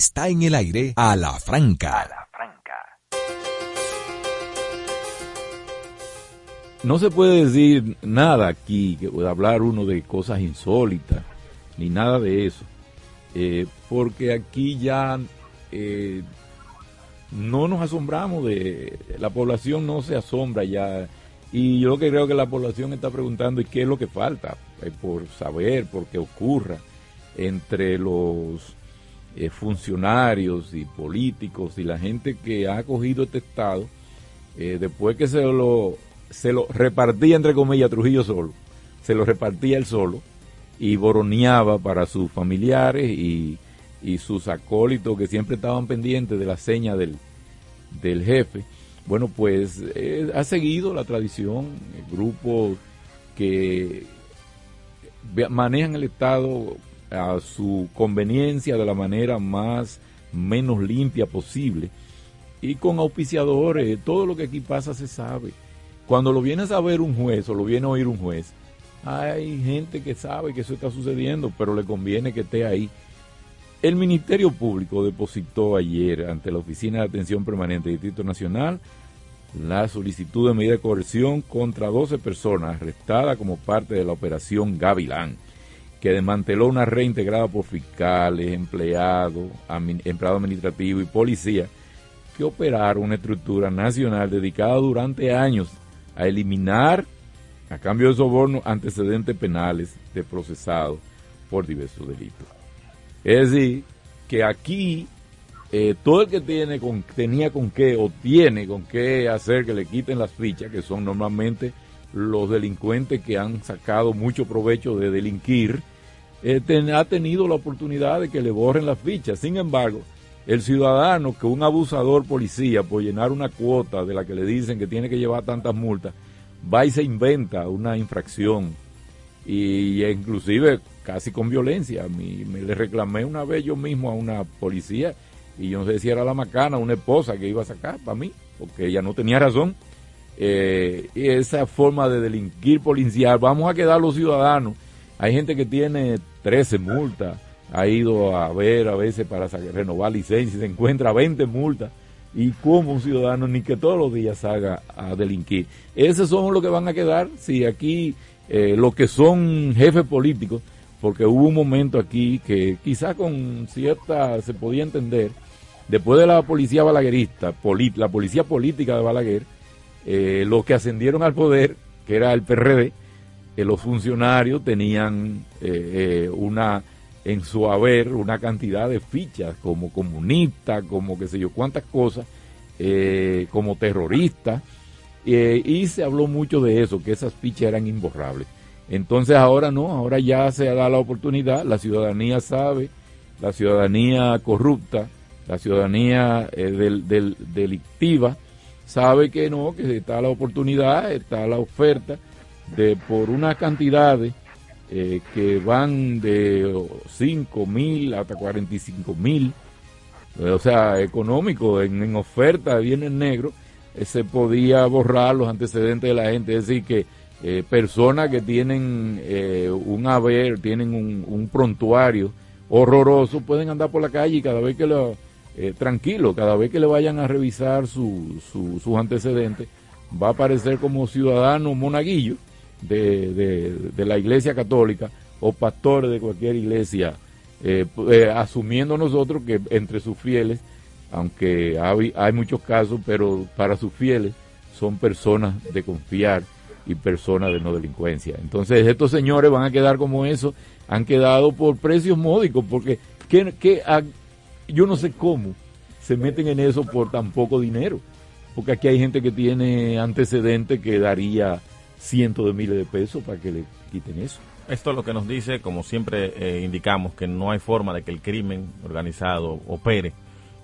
[SPEAKER 1] está en el aire a la franca.
[SPEAKER 6] No se puede decir nada aquí, que pueda hablar uno de cosas insólitas, ni nada de eso, eh, porque aquí ya eh, no nos asombramos de, la población no se asombra ya, y yo que creo que la población está preguntando, ¿y qué es lo que falta? Eh, por saber, por qué ocurra entre los eh, funcionarios y políticos y la gente que ha cogido este Estado, eh, después que se lo, se lo repartía, entre comillas, Trujillo solo, se lo repartía él solo y boroneaba para sus familiares y, y sus acólitos que siempre estaban pendientes de la seña del, del jefe. Bueno, pues eh, ha seguido la tradición, grupos que manejan el Estado a su conveniencia de la manera más menos limpia posible y con auspiciadores, todo lo que aquí pasa se sabe. Cuando lo viene a saber un juez o lo viene a oír un juez, hay gente que sabe que eso está sucediendo, pero le conviene que esté ahí. El Ministerio Público depositó ayer ante la Oficina de Atención Permanente del Distrito Nacional la solicitud de medida de coerción contra 12 personas arrestadas como parte de la operación Gavilán que desmanteló una red integrada por fiscales, empleados, empleado administrativo y policía que operaron una estructura nacional dedicada durante años a eliminar, a cambio de soborno, antecedentes penales de procesados por diversos delitos. Es decir, que aquí eh, todo el que tiene con, tenía con qué o tiene con qué hacer que le quiten las fichas, que son normalmente los delincuentes que han sacado mucho provecho de delinquir, eh, ha tenido la oportunidad de que le borren las fichas. Sin embargo, el ciudadano que un abusador policía por llenar una cuota de la que le dicen que tiene que llevar tantas multas, va y se inventa una infracción y, inclusive casi con violencia. me le reclamé una vez yo mismo a una policía y yo no sé si era la macana, una esposa que iba a sacar para mí, porque ella no tenía razón. Eh, esa forma de delinquir policial, vamos a quedar los ciudadanos. Hay gente que tiene 13 multas, ha ido a ver a veces para renovar licencia y se encuentra 20 multas. Y como un ciudadano ni que todos los días salga a delinquir. Esos son los que van a quedar si aquí eh, los que son jefes políticos, porque hubo un momento aquí que quizás con cierta, se podía entender, Después de la policía balaguerista, la policía política de Balaguer, eh, los que ascendieron al poder, que era el PRD, eh, los funcionarios tenían eh, una en su haber una cantidad de fichas como comunistas, como qué sé yo, cuántas cosas, como terroristas, y se habló mucho de eso, que esas fichas eran imborrables. Entonces ahora no, ahora ya se da la oportunidad, la ciudadanía sabe, la ciudadanía corrupta, la ciudadanía del, del, delictiva, sabe que no, que está la oportunidad, está la oferta de por una cantidad eh, que van de 5 mil hasta 45 mil, o sea, económico, en, oferta viene en negro, eh, se podía borrar los antecedentes de la gente, es decir, que eh, personas que tienen un haber, tienen un, prontuario horroroso, pueden andar por la calle y cada vez que lo eh, tranquilo, cada vez que le vayan a revisar su, sus antecedentes, va a aparecer como ciudadano monaguillo de, la iglesia católica o pastor de cualquier iglesia, eh, eh, asumiendo nosotros que entre sus fieles, aunque hay, muchos casos, pero para sus fieles son personas de confiar y personas de no delincuencia. Entonces estos señores van a quedar como eso, han quedado por precios módicos, porque ¿qué, qué, yo no sé cómo se meten en eso por tan poco dinero. Porque aquí hay gente que tiene antecedentes que daría cientos de miles de pesos para que le quiten eso.
[SPEAKER 4] Esto es lo que nos dice, como siempre eh, indicamos, que no hay forma de que el crimen organizado opere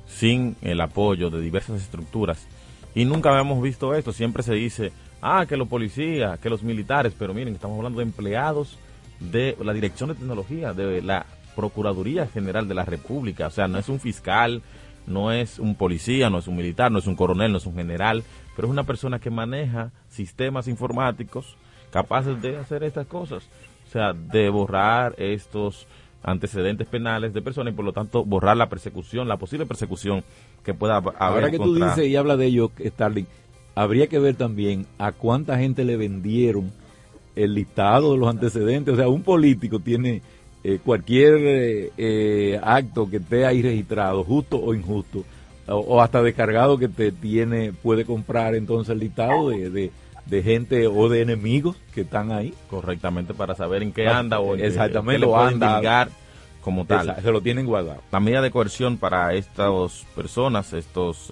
[SPEAKER 4] sin el apoyo de diversas estructuras. Y nunca habíamos visto esto. Siempre se dice, ah, que los policías, que los militares, pero miren, estamos hablando de empleados de la Dirección de Tecnología, de la Procuraduría General de la República. O sea, no es un fiscal, no es un policía, no es un militar, no es un coronel, no es un general, pero es una persona que maneja sistemas informáticos capaces de hacer estas cosas. O sea, de borrar estos antecedentes penales de personas y por lo tanto borrar la persecución, la posible persecución que pueda haber.
[SPEAKER 6] Ahora que tú dices y habla de ello, Starling, habría que ver también a cuánta gente le vendieron el listado de los antecedentes. O sea, un político tiene eh, cualquier eh, eh, acto que esté ahí registrado, justo o injusto, o, hasta descargado que te tiene, puede comprar entonces el listado de, de, gente o de enemigos que están ahí.
[SPEAKER 4] Correctamente, para saber en qué anda o en
[SPEAKER 6] exactamente, qué, anda,
[SPEAKER 4] como tal.
[SPEAKER 6] se lo tienen guardado.
[SPEAKER 4] La medida de coerción para estas personas, estos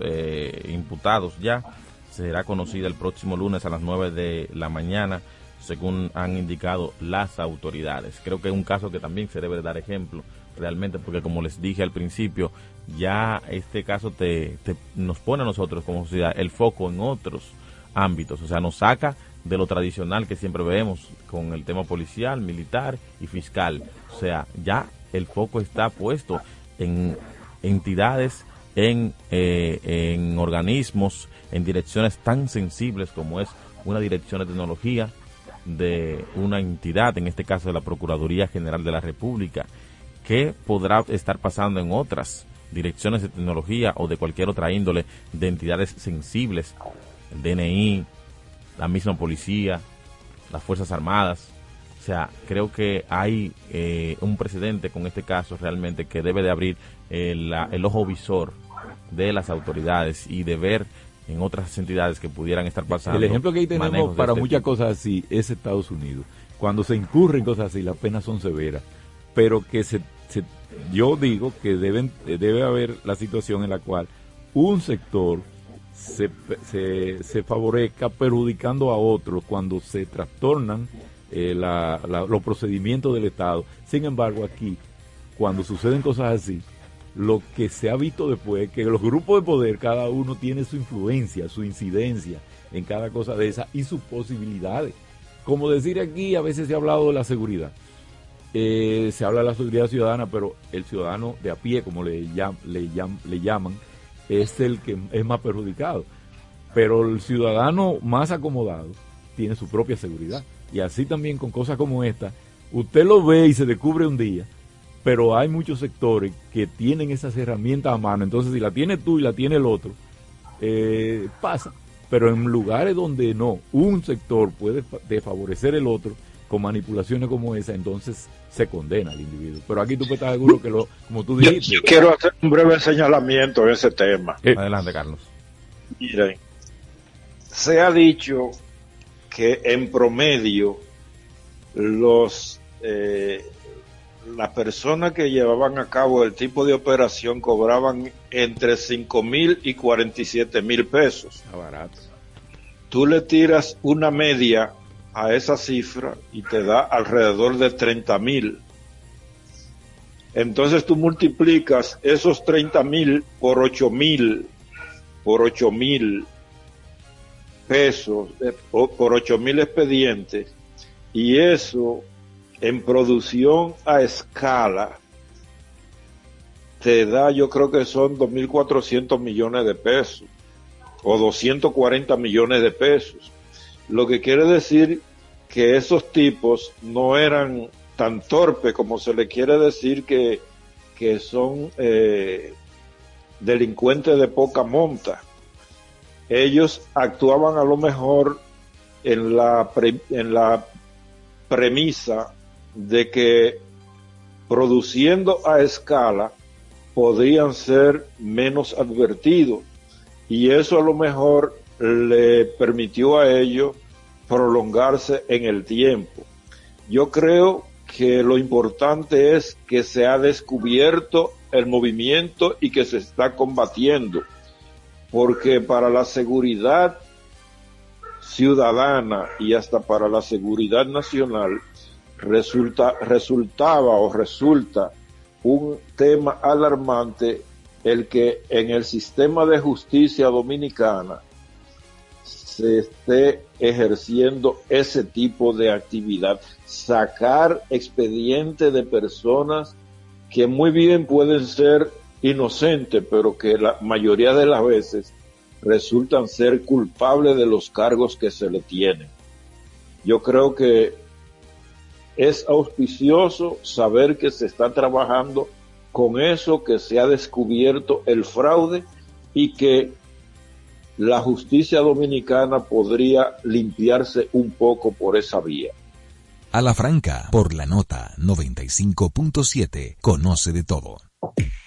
[SPEAKER 4] imputados ya, será conocida el próximo lunes a las 9 de la mañana según han indicado las autoridades. Creo que es un caso que también se debe dar ejemplo realmente porque como les dije al principio, ya este caso te, nos pone a nosotros como sociedad el foco en otros ámbitos, o sea, nos saca de lo tradicional que siempre vemos con el tema policial, militar y fiscal. O sea, ya el foco está puesto en entidades, en, eh, en organismos, en direcciones tan sensibles como es una dirección de tecnología, de una entidad, en este caso de la Procuraduría General de la República, que podrá estar pasando en otras direcciones de tecnología o de cualquier otra índole de entidades sensibles, el DNI, la misma policía, las Fuerzas Armadas. O sea, creo que hay eh, un precedente con este caso realmente que debe de abrir el, el ojo visor de las autoridades y de ver en otras entidades que pudieran estar pasando.
[SPEAKER 6] El ejemplo que ahí tenemos para este muchas cosas así es Estados Unidos. Cuando se incurren cosas así, las penas son severas. Pero que se, yo digo que deben, debe haber la situación en la cual un sector se, se, favorezca perjudicando a otro cuando se trastornan eh, los procedimientos del Estado. Sin embargo, aquí, cuando suceden cosas así, lo que se ha visto después, que los grupos de poder, cada uno tiene su influencia, su incidencia en cada cosa de esa y sus posibilidades. Como decir aquí, a veces se ha hablado de la seguridad. Eh, se habla de la seguridad ciudadana, pero el ciudadano de a pie, como le, le, le llaman, es el que es más perjudicado. Pero el ciudadano más acomodado tiene su propia seguridad. Y así también con cosas como esta, usted lo ve y se descubre un día pero hay muchos sectores que tienen esas herramientas a mano. Entonces, si la tiene tú y la tiene el otro, eh, pasa. Pero en lugares donde no, un sector puede favorecer el otro, con manipulaciones como esa, entonces se condena al individuo. Pero aquí tú puedes estar seguro que, lo, como tú dijiste.
[SPEAKER 2] Yo, quiero hacer un breve señalamiento en ese tema.
[SPEAKER 4] Adelante, Carlos.
[SPEAKER 2] Miren, se ha dicho que en promedio los eh, las personas que llevaban a cabo el tipo de operación cobraban entre 5 mil y 47 mil pesos.
[SPEAKER 6] barato.
[SPEAKER 2] Tú le tiras una media a esa cifra y te da alrededor de 30 mil. Entonces tú multiplicas esos 30 mil por 8 mil, por 8 mil pesos, eh, por 8 mil expedientes, y eso en producción a escala te da, yo creo que son 2.400 millones de pesos o 240 millones de pesos. Lo que quiere decir que esos tipos no eran tan torpes como se le quiere decir que, que son eh, delincuentes de poca monta. Ellos actuaban a lo mejor en la, en la premisa de que produciendo a escala podrían ser menos advertidos y eso a lo mejor le permitió a ellos prolongarse en el tiempo. Yo creo que lo importante es que se ha descubierto el movimiento y que se está combatiendo, porque para la seguridad ciudadana y hasta para la seguridad nacional resulta, resultaba o resulta un tema alarmante el que en el sistema de justicia dominicana se esté ejerciendo ese tipo de actividad, sacar expedientes de personas que muy bien pueden ser inocentes, pero que la mayoría de las veces resultan ser culpables de los cargos que se le tienen. Yo creo que es auspicioso saber que se está trabajando con eso, que se ha descubierto el fraude y que la justicia dominicana podría limpiarse un poco por esa vía.
[SPEAKER 1] A la franca, por la nota 95.7, conoce de todo.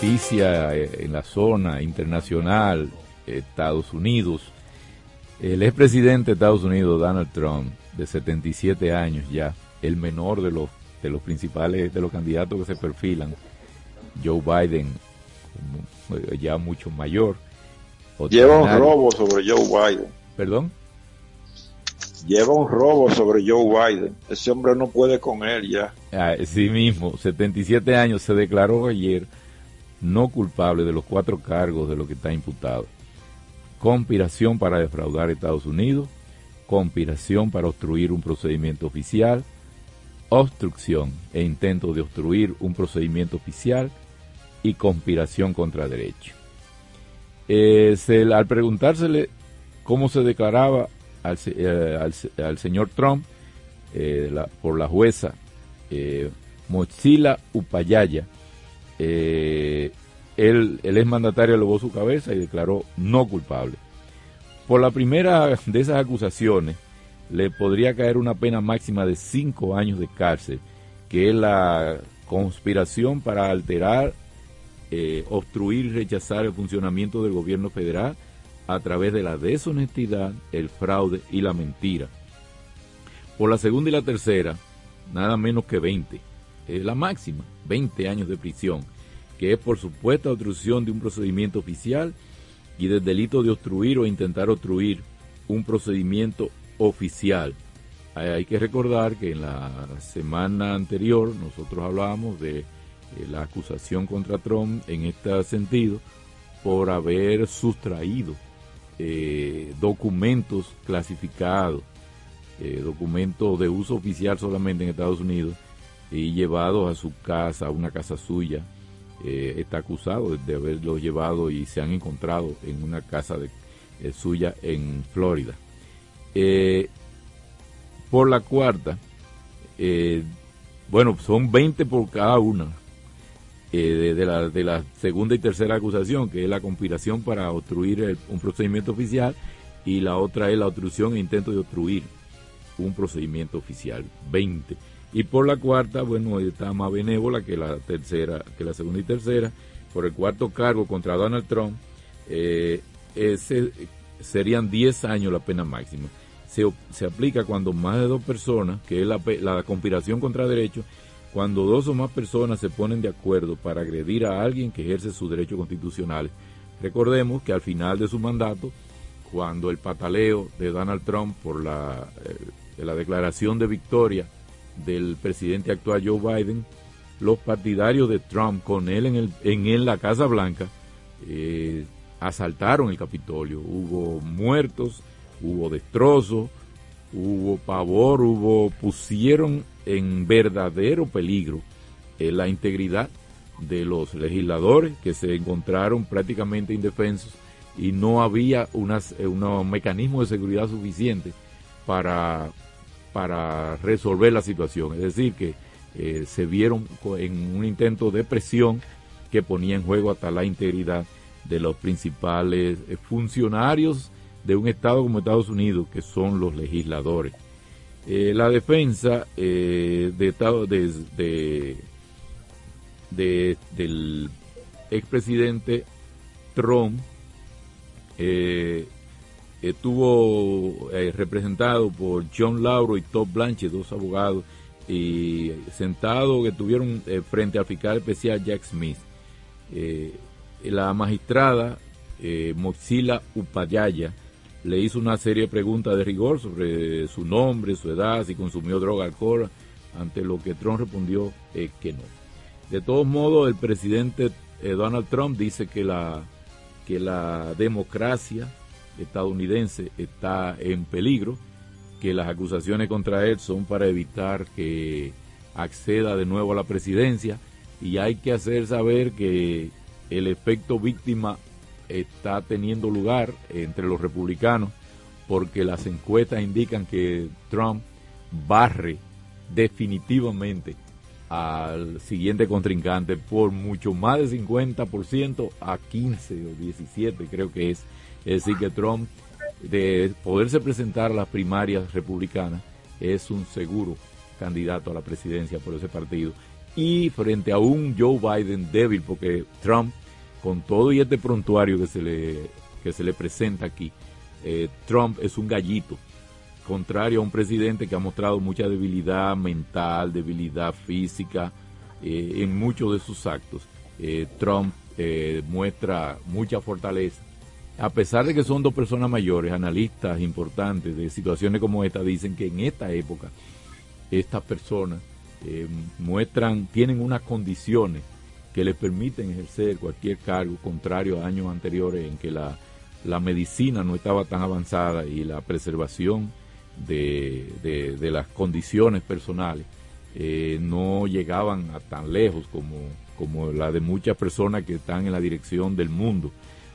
[SPEAKER 6] Noticia eh, en la zona internacional, Estados Unidos. El expresidente de Estados Unidos, Donald Trump, de 77 años ya, el menor de los, de los principales, de los candidatos que se perfilan, Joe Biden, eh, ya mucho mayor.
[SPEAKER 2] Lleva un robo sobre Joe Biden.
[SPEAKER 6] ¿Perdón?
[SPEAKER 8] lleva un robo sobre Joe Biden. Ese hombre no puede con él ya.
[SPEAKER 6] Ah, sí mismo, 77 años, se declaró ayer no culpable de los cuatro cargos de lo que está imputado. Conspiración para defraudar a Estados Unidos, conspiración para obstruir un procedimiento oficial, obstrucción e intento de obstruir un procedimiento oficial y conspiración contra derecho. Al preguntársele cómo se declaraba al, eh, al, señor Trump eh, por la jueza eh, Mochila Upayaya, el, el exmandatario elevó su cabeza y declaró no culpable. Por la primera de esas acusaciones, le podría caer una pena máxima de cinco años de cárcel, que es la conspiración para alterar, eh, obstruir y rechazar el funcionamiento del gobierno federal a través de la deshonestidad, el fraude y la mentira. Por la segunda y la tercera, nada menos que 20. Es la máxima, 20 años de prisión, que es por supuesta obstrucción de un procedimiento oficial y del delito de obstruir o intentar obstruir un procedimiento oficial. Hay que recordar que en la semana anterior nosotros hablábamos de eh, la acusación contra Trump en este sentido por haber sustraído eh, documentos clasificados, eh, documentos de uso oficial solamente en Estados Unidos y llevados a su casa, a una casa suya. está acusado de haberlos llevado y se han encontrado en una casa de, suya en Florida. Eh, por la cuarta, eh, bueno, son 20 por cada una eh, de, la, de, la, segunda y tercera acusación, que es la conspiración para obstruir un procedimiento oficial, y la otra es la obstrucción e intento de obstruir un procedimiento oficial, 20. Y por la cuarta, bueno, está más benévola que la tercera, que la segunda y tercera, por el cuarto cargo contra Donald Trump, ese, serían 10 años la pena máxima. Se, se, aplica cuando más de dos personas, que es la, la conspiración contra derechos, cuando dos o más personas se ponen de acuerdo para agredir a alguien que ejerce sus derechos constitucionales. Recordemos que al final de su mandato, cuando el pataleo de Donald Trump por la, eh, la declaración de victoria del presidente actual Joe Biden, los partidarios de Trump con él en, el, en, la Casa Blanca eh, asaltaron el Capitolio, hubo muertos, hubo destrozos, hubo pavor, hubo pusieron en verdadero peligro eh, la integridad de los legisladores que se encontraron prácticamente indefensos y no había unas, eh, un mecanismo de seguridad suficiente para, para resolver la situación. Es decir, que eh, se vieron en un intento de presión que ponía en juego hasta la integridad de los principales eh, funcionarios de un Estado como Estados Unidos, que son los legisladores. Eh, la defensa eh, de, Estado, de, del expresidente Trump estuvo representado por John Lauro y Todd Blanche, dos abogados, y sentados que estuvieron frente al fiscal especial Jack Smith la magistrada eh, Moxila Upayaya le hizo una serie de preguntas de rigor sobre su nombre, su edad, si consumió droga, alcohol, ante lo que Trump respondió eh, que no. De todos modos, el presidente eh, Donald Trump dice que la, que la democracia estadounidense está en peligro, que las acusaciones contra él son para evitar que acceda de nuevo a la presidencia y hay que hacer saber que el efecto víctima está teniendo lugar entre los republicanos porque las encuestas indican que Trump barre definitivamente al siguiente contrincante por mucho más de 50% a 15 o 17 creo que es. Es decir, que Trump de poderse presentar a las primarias republicanas es un seguro candidato a la presidencia por ese partido y frente a un Joe Biden débil, porque Trump, con todo y este prontuario que se le, que se le presenta aquí, eh, Trump es un gallito, contrario a un presidente que ha mostrado mucha debilidad mental, debilidad física eh, en muchos de sus actos. Eh, Trump muestra mucha fortaleza a pesar de que son dos personas mayores, analistas importantes de situaciones como esta, dicen que en esta época estas personas eh, muestran, tienen unas condiciones que les permiten ejercer cualquier cargo contrario a años anteriores en que la, medicina no estaba tan avanzada y la preservación de, las condiciones personales eh, no llegaban a tan lejos como, como la de muchas personas que están en la dirección del mundo.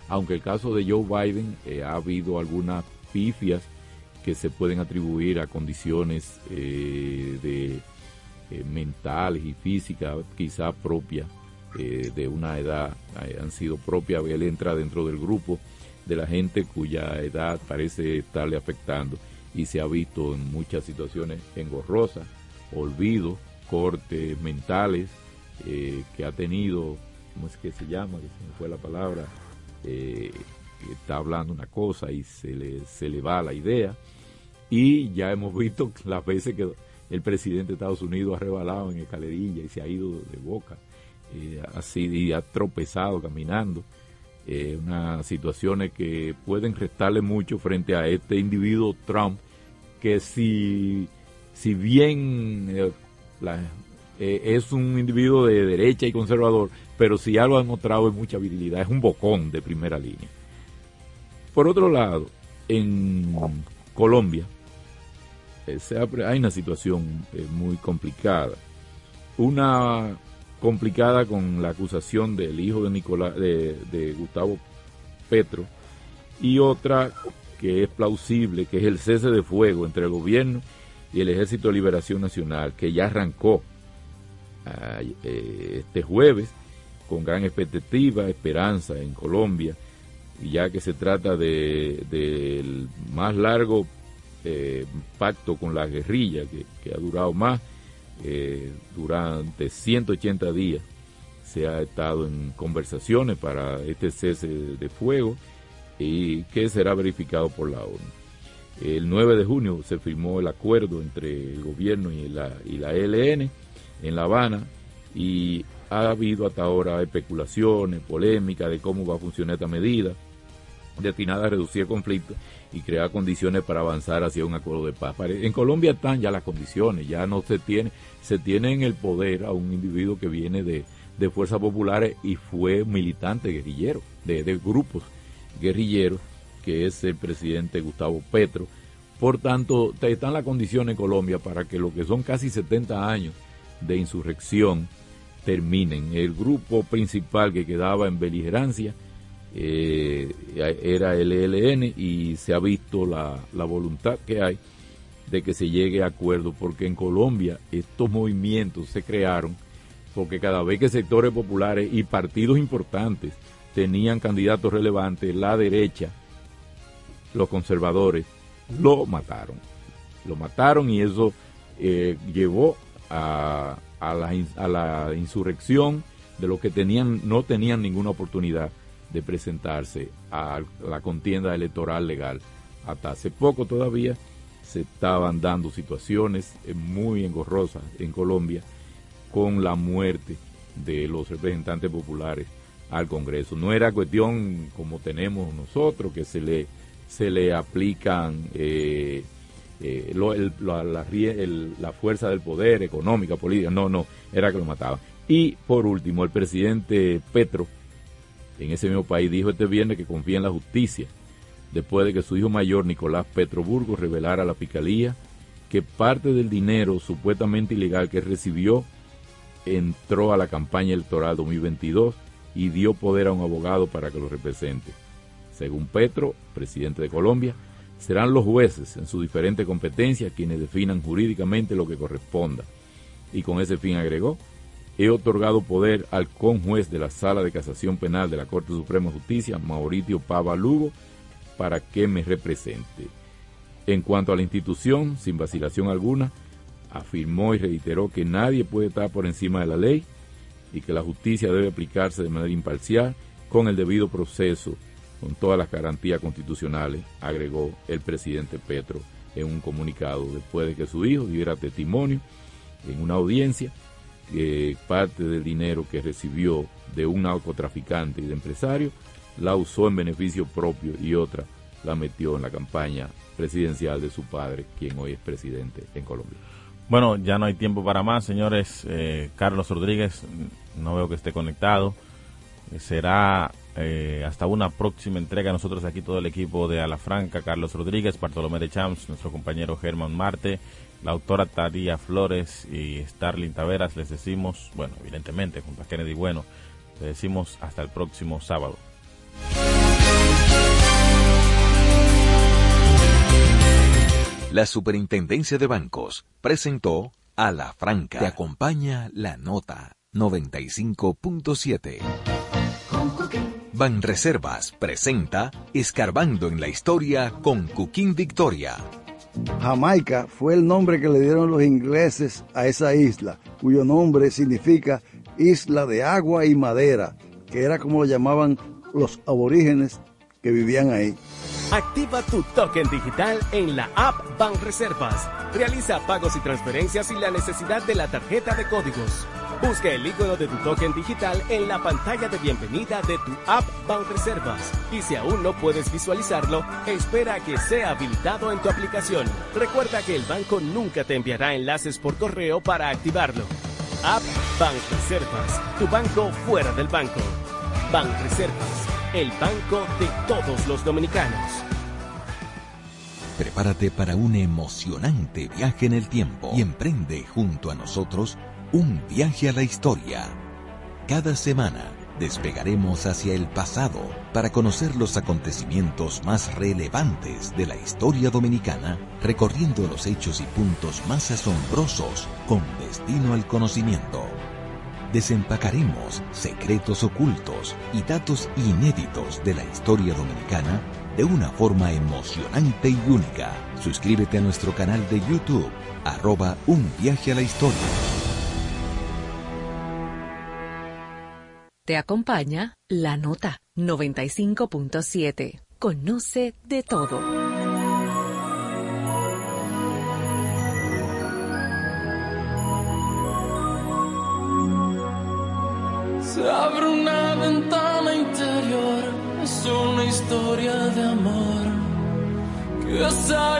[SPEAKER 6] Aunque el caso de Joe Biden eh, ha habido algunas pifias que se pueden atribuir a condiciones eh, de mentales y físicas quizá propias eh, de una edad eh, han sido propias, él entra dentro del grupo de la gente cuya edad parece estarle afectando y se ha visto en muchas situaciones engorrosas, olvido, cortes mentales eh, que ha tenido, ¿cómo es que se llama? Que se me fue la palabra, está hablando una cosa y se le, se le va la idea. Y ya hemos *laughs* visto las veces que el presidente de Estados Unidos ha rebalado en escalerilla y se ha ido de boca eh, así y ha tropezado caminando. Eh, unas situaciones que pueden restarle mucho frente a este individuo Trump, que si, si bien eh, eh, es un individuo de derecha y conservador, pero si algo ha demostrado es mucha habilidad, es un bocón de primera línea. Por otro lado, en Colombia hay una situación muy complicada. Una complicada con la acusación del hijo de, Nicolás, de, Gustavo Petro y otra que es plausible, que es el cese de fuego entre el gobierno y el Ejército de Liberación Nacional, que ya arrancó eh, este jueves con gran expectativa, esperanza en Colombia, ya que se trata del más largo eh, pacto con la guerrilla, que ha durado más eh, durante 180 días se ha estado en conversaciones para este cese de fuego y que será verificado por la ONU. El 9 de junio se firmó el acuerdo entre el gobierno y la, y la ELN en La Habana y ha habido hasta ahora especulaciones, polémicas de cómo va a funcionar esta medida destinada a reducir el conflicto y crear condiciones para avanzar hacia un acuerdo de paz. En Colombia están ya las condiciones, ya no se tiene, se tiene en el poder a un individuo que viene de, fuerzas populares y fue militante guerrillero, de, de grupos guerrilleros, que es el presidente Gustavo Petro. Por tanto, están las condiciones en Colombia para que lo que son casi 70 años de insurrección terminen. El grupo principal que quedaba en beligerancia eh, era el ELN y se ha visto la, la voluntad que hay de que se llegue a acuerdo, porque en Colombia estos movimientos se crearon porque cada vez que sectores populares y partidos importantes tenían candidatos relevantes, la derecha, los conservadores, lo mataron. Lo mataron y eso eh, llevó a, a, la, a la insurrección de los que tenían, no tenían ninguna oportunidad de presentarse a la contienda electoral legal. Hasta hace poco todavía se estaban dando situaciones eh, muy engorrosas en Colombia con la muerte de los representantes populares al Congreso. No era cuestión como tenemos nosotros, que se le, se le aplican eh, eh, la, fuerza del poder económica, política, no, no, era que lo mataban. Y por último, el presidente Petro en ese mismo país dijo este viernes que confía en la justicia, después de que su hijo mayor, Nicolás Petroburgo, revelara a la Fiscalía que parte del dinero supuestamente ilegal que recibió entró a la campaña electoral 2022 y dio poder a un abogado para que lo represente. Según Petro, presidente de Colombia, serán los jueces en sus diferentes competencias quienes definan jurídicamente lo que corresponda. Y con ese fin agregó he otorgado poder al conjuez de la Sala de Casación Penal de la Corte Suprema de Justicia, Mauricio Pava Lugo, para que me represente. En cuanto a la institución, sin vacilación alguna, afirmó y reiteró que nadie puede estar por encima de la ley y que la justicia debe aplicarse de manera imparcial con el debido proceso, con todas las garantías constitucionales, agregó el presidente Petro en un comunicado después de que su hijo diera testimonio en una audiencia parte del dinero que recibió de un narcotraficante y de empresario la usó en beneficio propio y otra la metió en la campaña presidencial de su padre, quien hoy es presidente en Colombia.
[SPEAKER 4] Bueno, ya no hay tiempo para más, señores. Eh, Carlos Rodríguez, no veo que esté conectado. Eh, será eh, hasta una próxima entrega. Nosotros aquí todo el equipo de Alafranca, Carlos Rodríguez, Bartolomé de Champs, nuestro compañero Germán Marte, la autora Taría Flores y Starling Taveras, les decimos, bueno, evidentemente, junto a Kennedy Bueno, les decimos hasta el próximo sábado.
[SPEAKER 1] La Superintendencia de Bancos presentó a la Franca. Te acompaña la nota 95.7. Banreservas presenta Escarbando en la Historia con Cuquín Victoria.
[SPEAKER 9] Jamaica fue el nombre que le dieron los ingleses a esa isla, cuyo nombre significa isla de agua y madera, que era como lo llamaban los aborígenes que vivían ahí.
[SPEAKER 10] Activa tu token digital en la app Banreservas. Realiza pagos y transferencias sin la necesidad de la tarjeta de códigos. Busca el icono de tu token digital en la pantalla de bienvenida de tu app Banreservas. Y si aún no puedes visualizarlo, espera a que sea habilitado en tu aplicación. Recuerda que el banco nunca te enviará enlaces por correo para activarlo. App Banreservas, tu banco fuera del banco. Banreservas, el banco de todos los dominicanos.
[SPEAKER 1] Prepárate para un emocionante viaje en el tiempo y emprende junto a nosotros un viaje a la historia. Cada semana despegaremos hacia el pasado para conocer los acontecimientos más relevantes de la historia dominicana, recorriendo los hechos y puntos más asombrosos con destino al conocimiento. Desempacaremos secretos ocultos y datos inéditos de la historia dominicana de una forma emocionante y única. Suscríbete a nuestro canal de YouTube, arroba un viaje a la historia.
[SPEAKER 11] Te acompaña la nota 95.7. Conoce de todo.
[SPEAKER 12] Se abre una ventana interior, es una historia de amor que se ha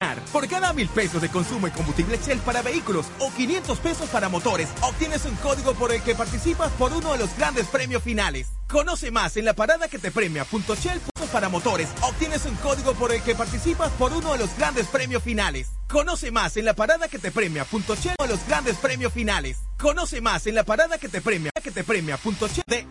[SPEAKER 13] Por cada mil pesos de consumo en combustible Shell para vehículos o 500 pesos para motores, obtienes un código por el que participas por uno de los grandes premios finales. Conoce más en la parada que te premia.shell para motores, obtienes un código por el que participas por uno de los grandes premios finales. Conoce más en la parada que te premia.shell de los grandes premios finales. Conoce más en la parada que te premia que te premia.shell de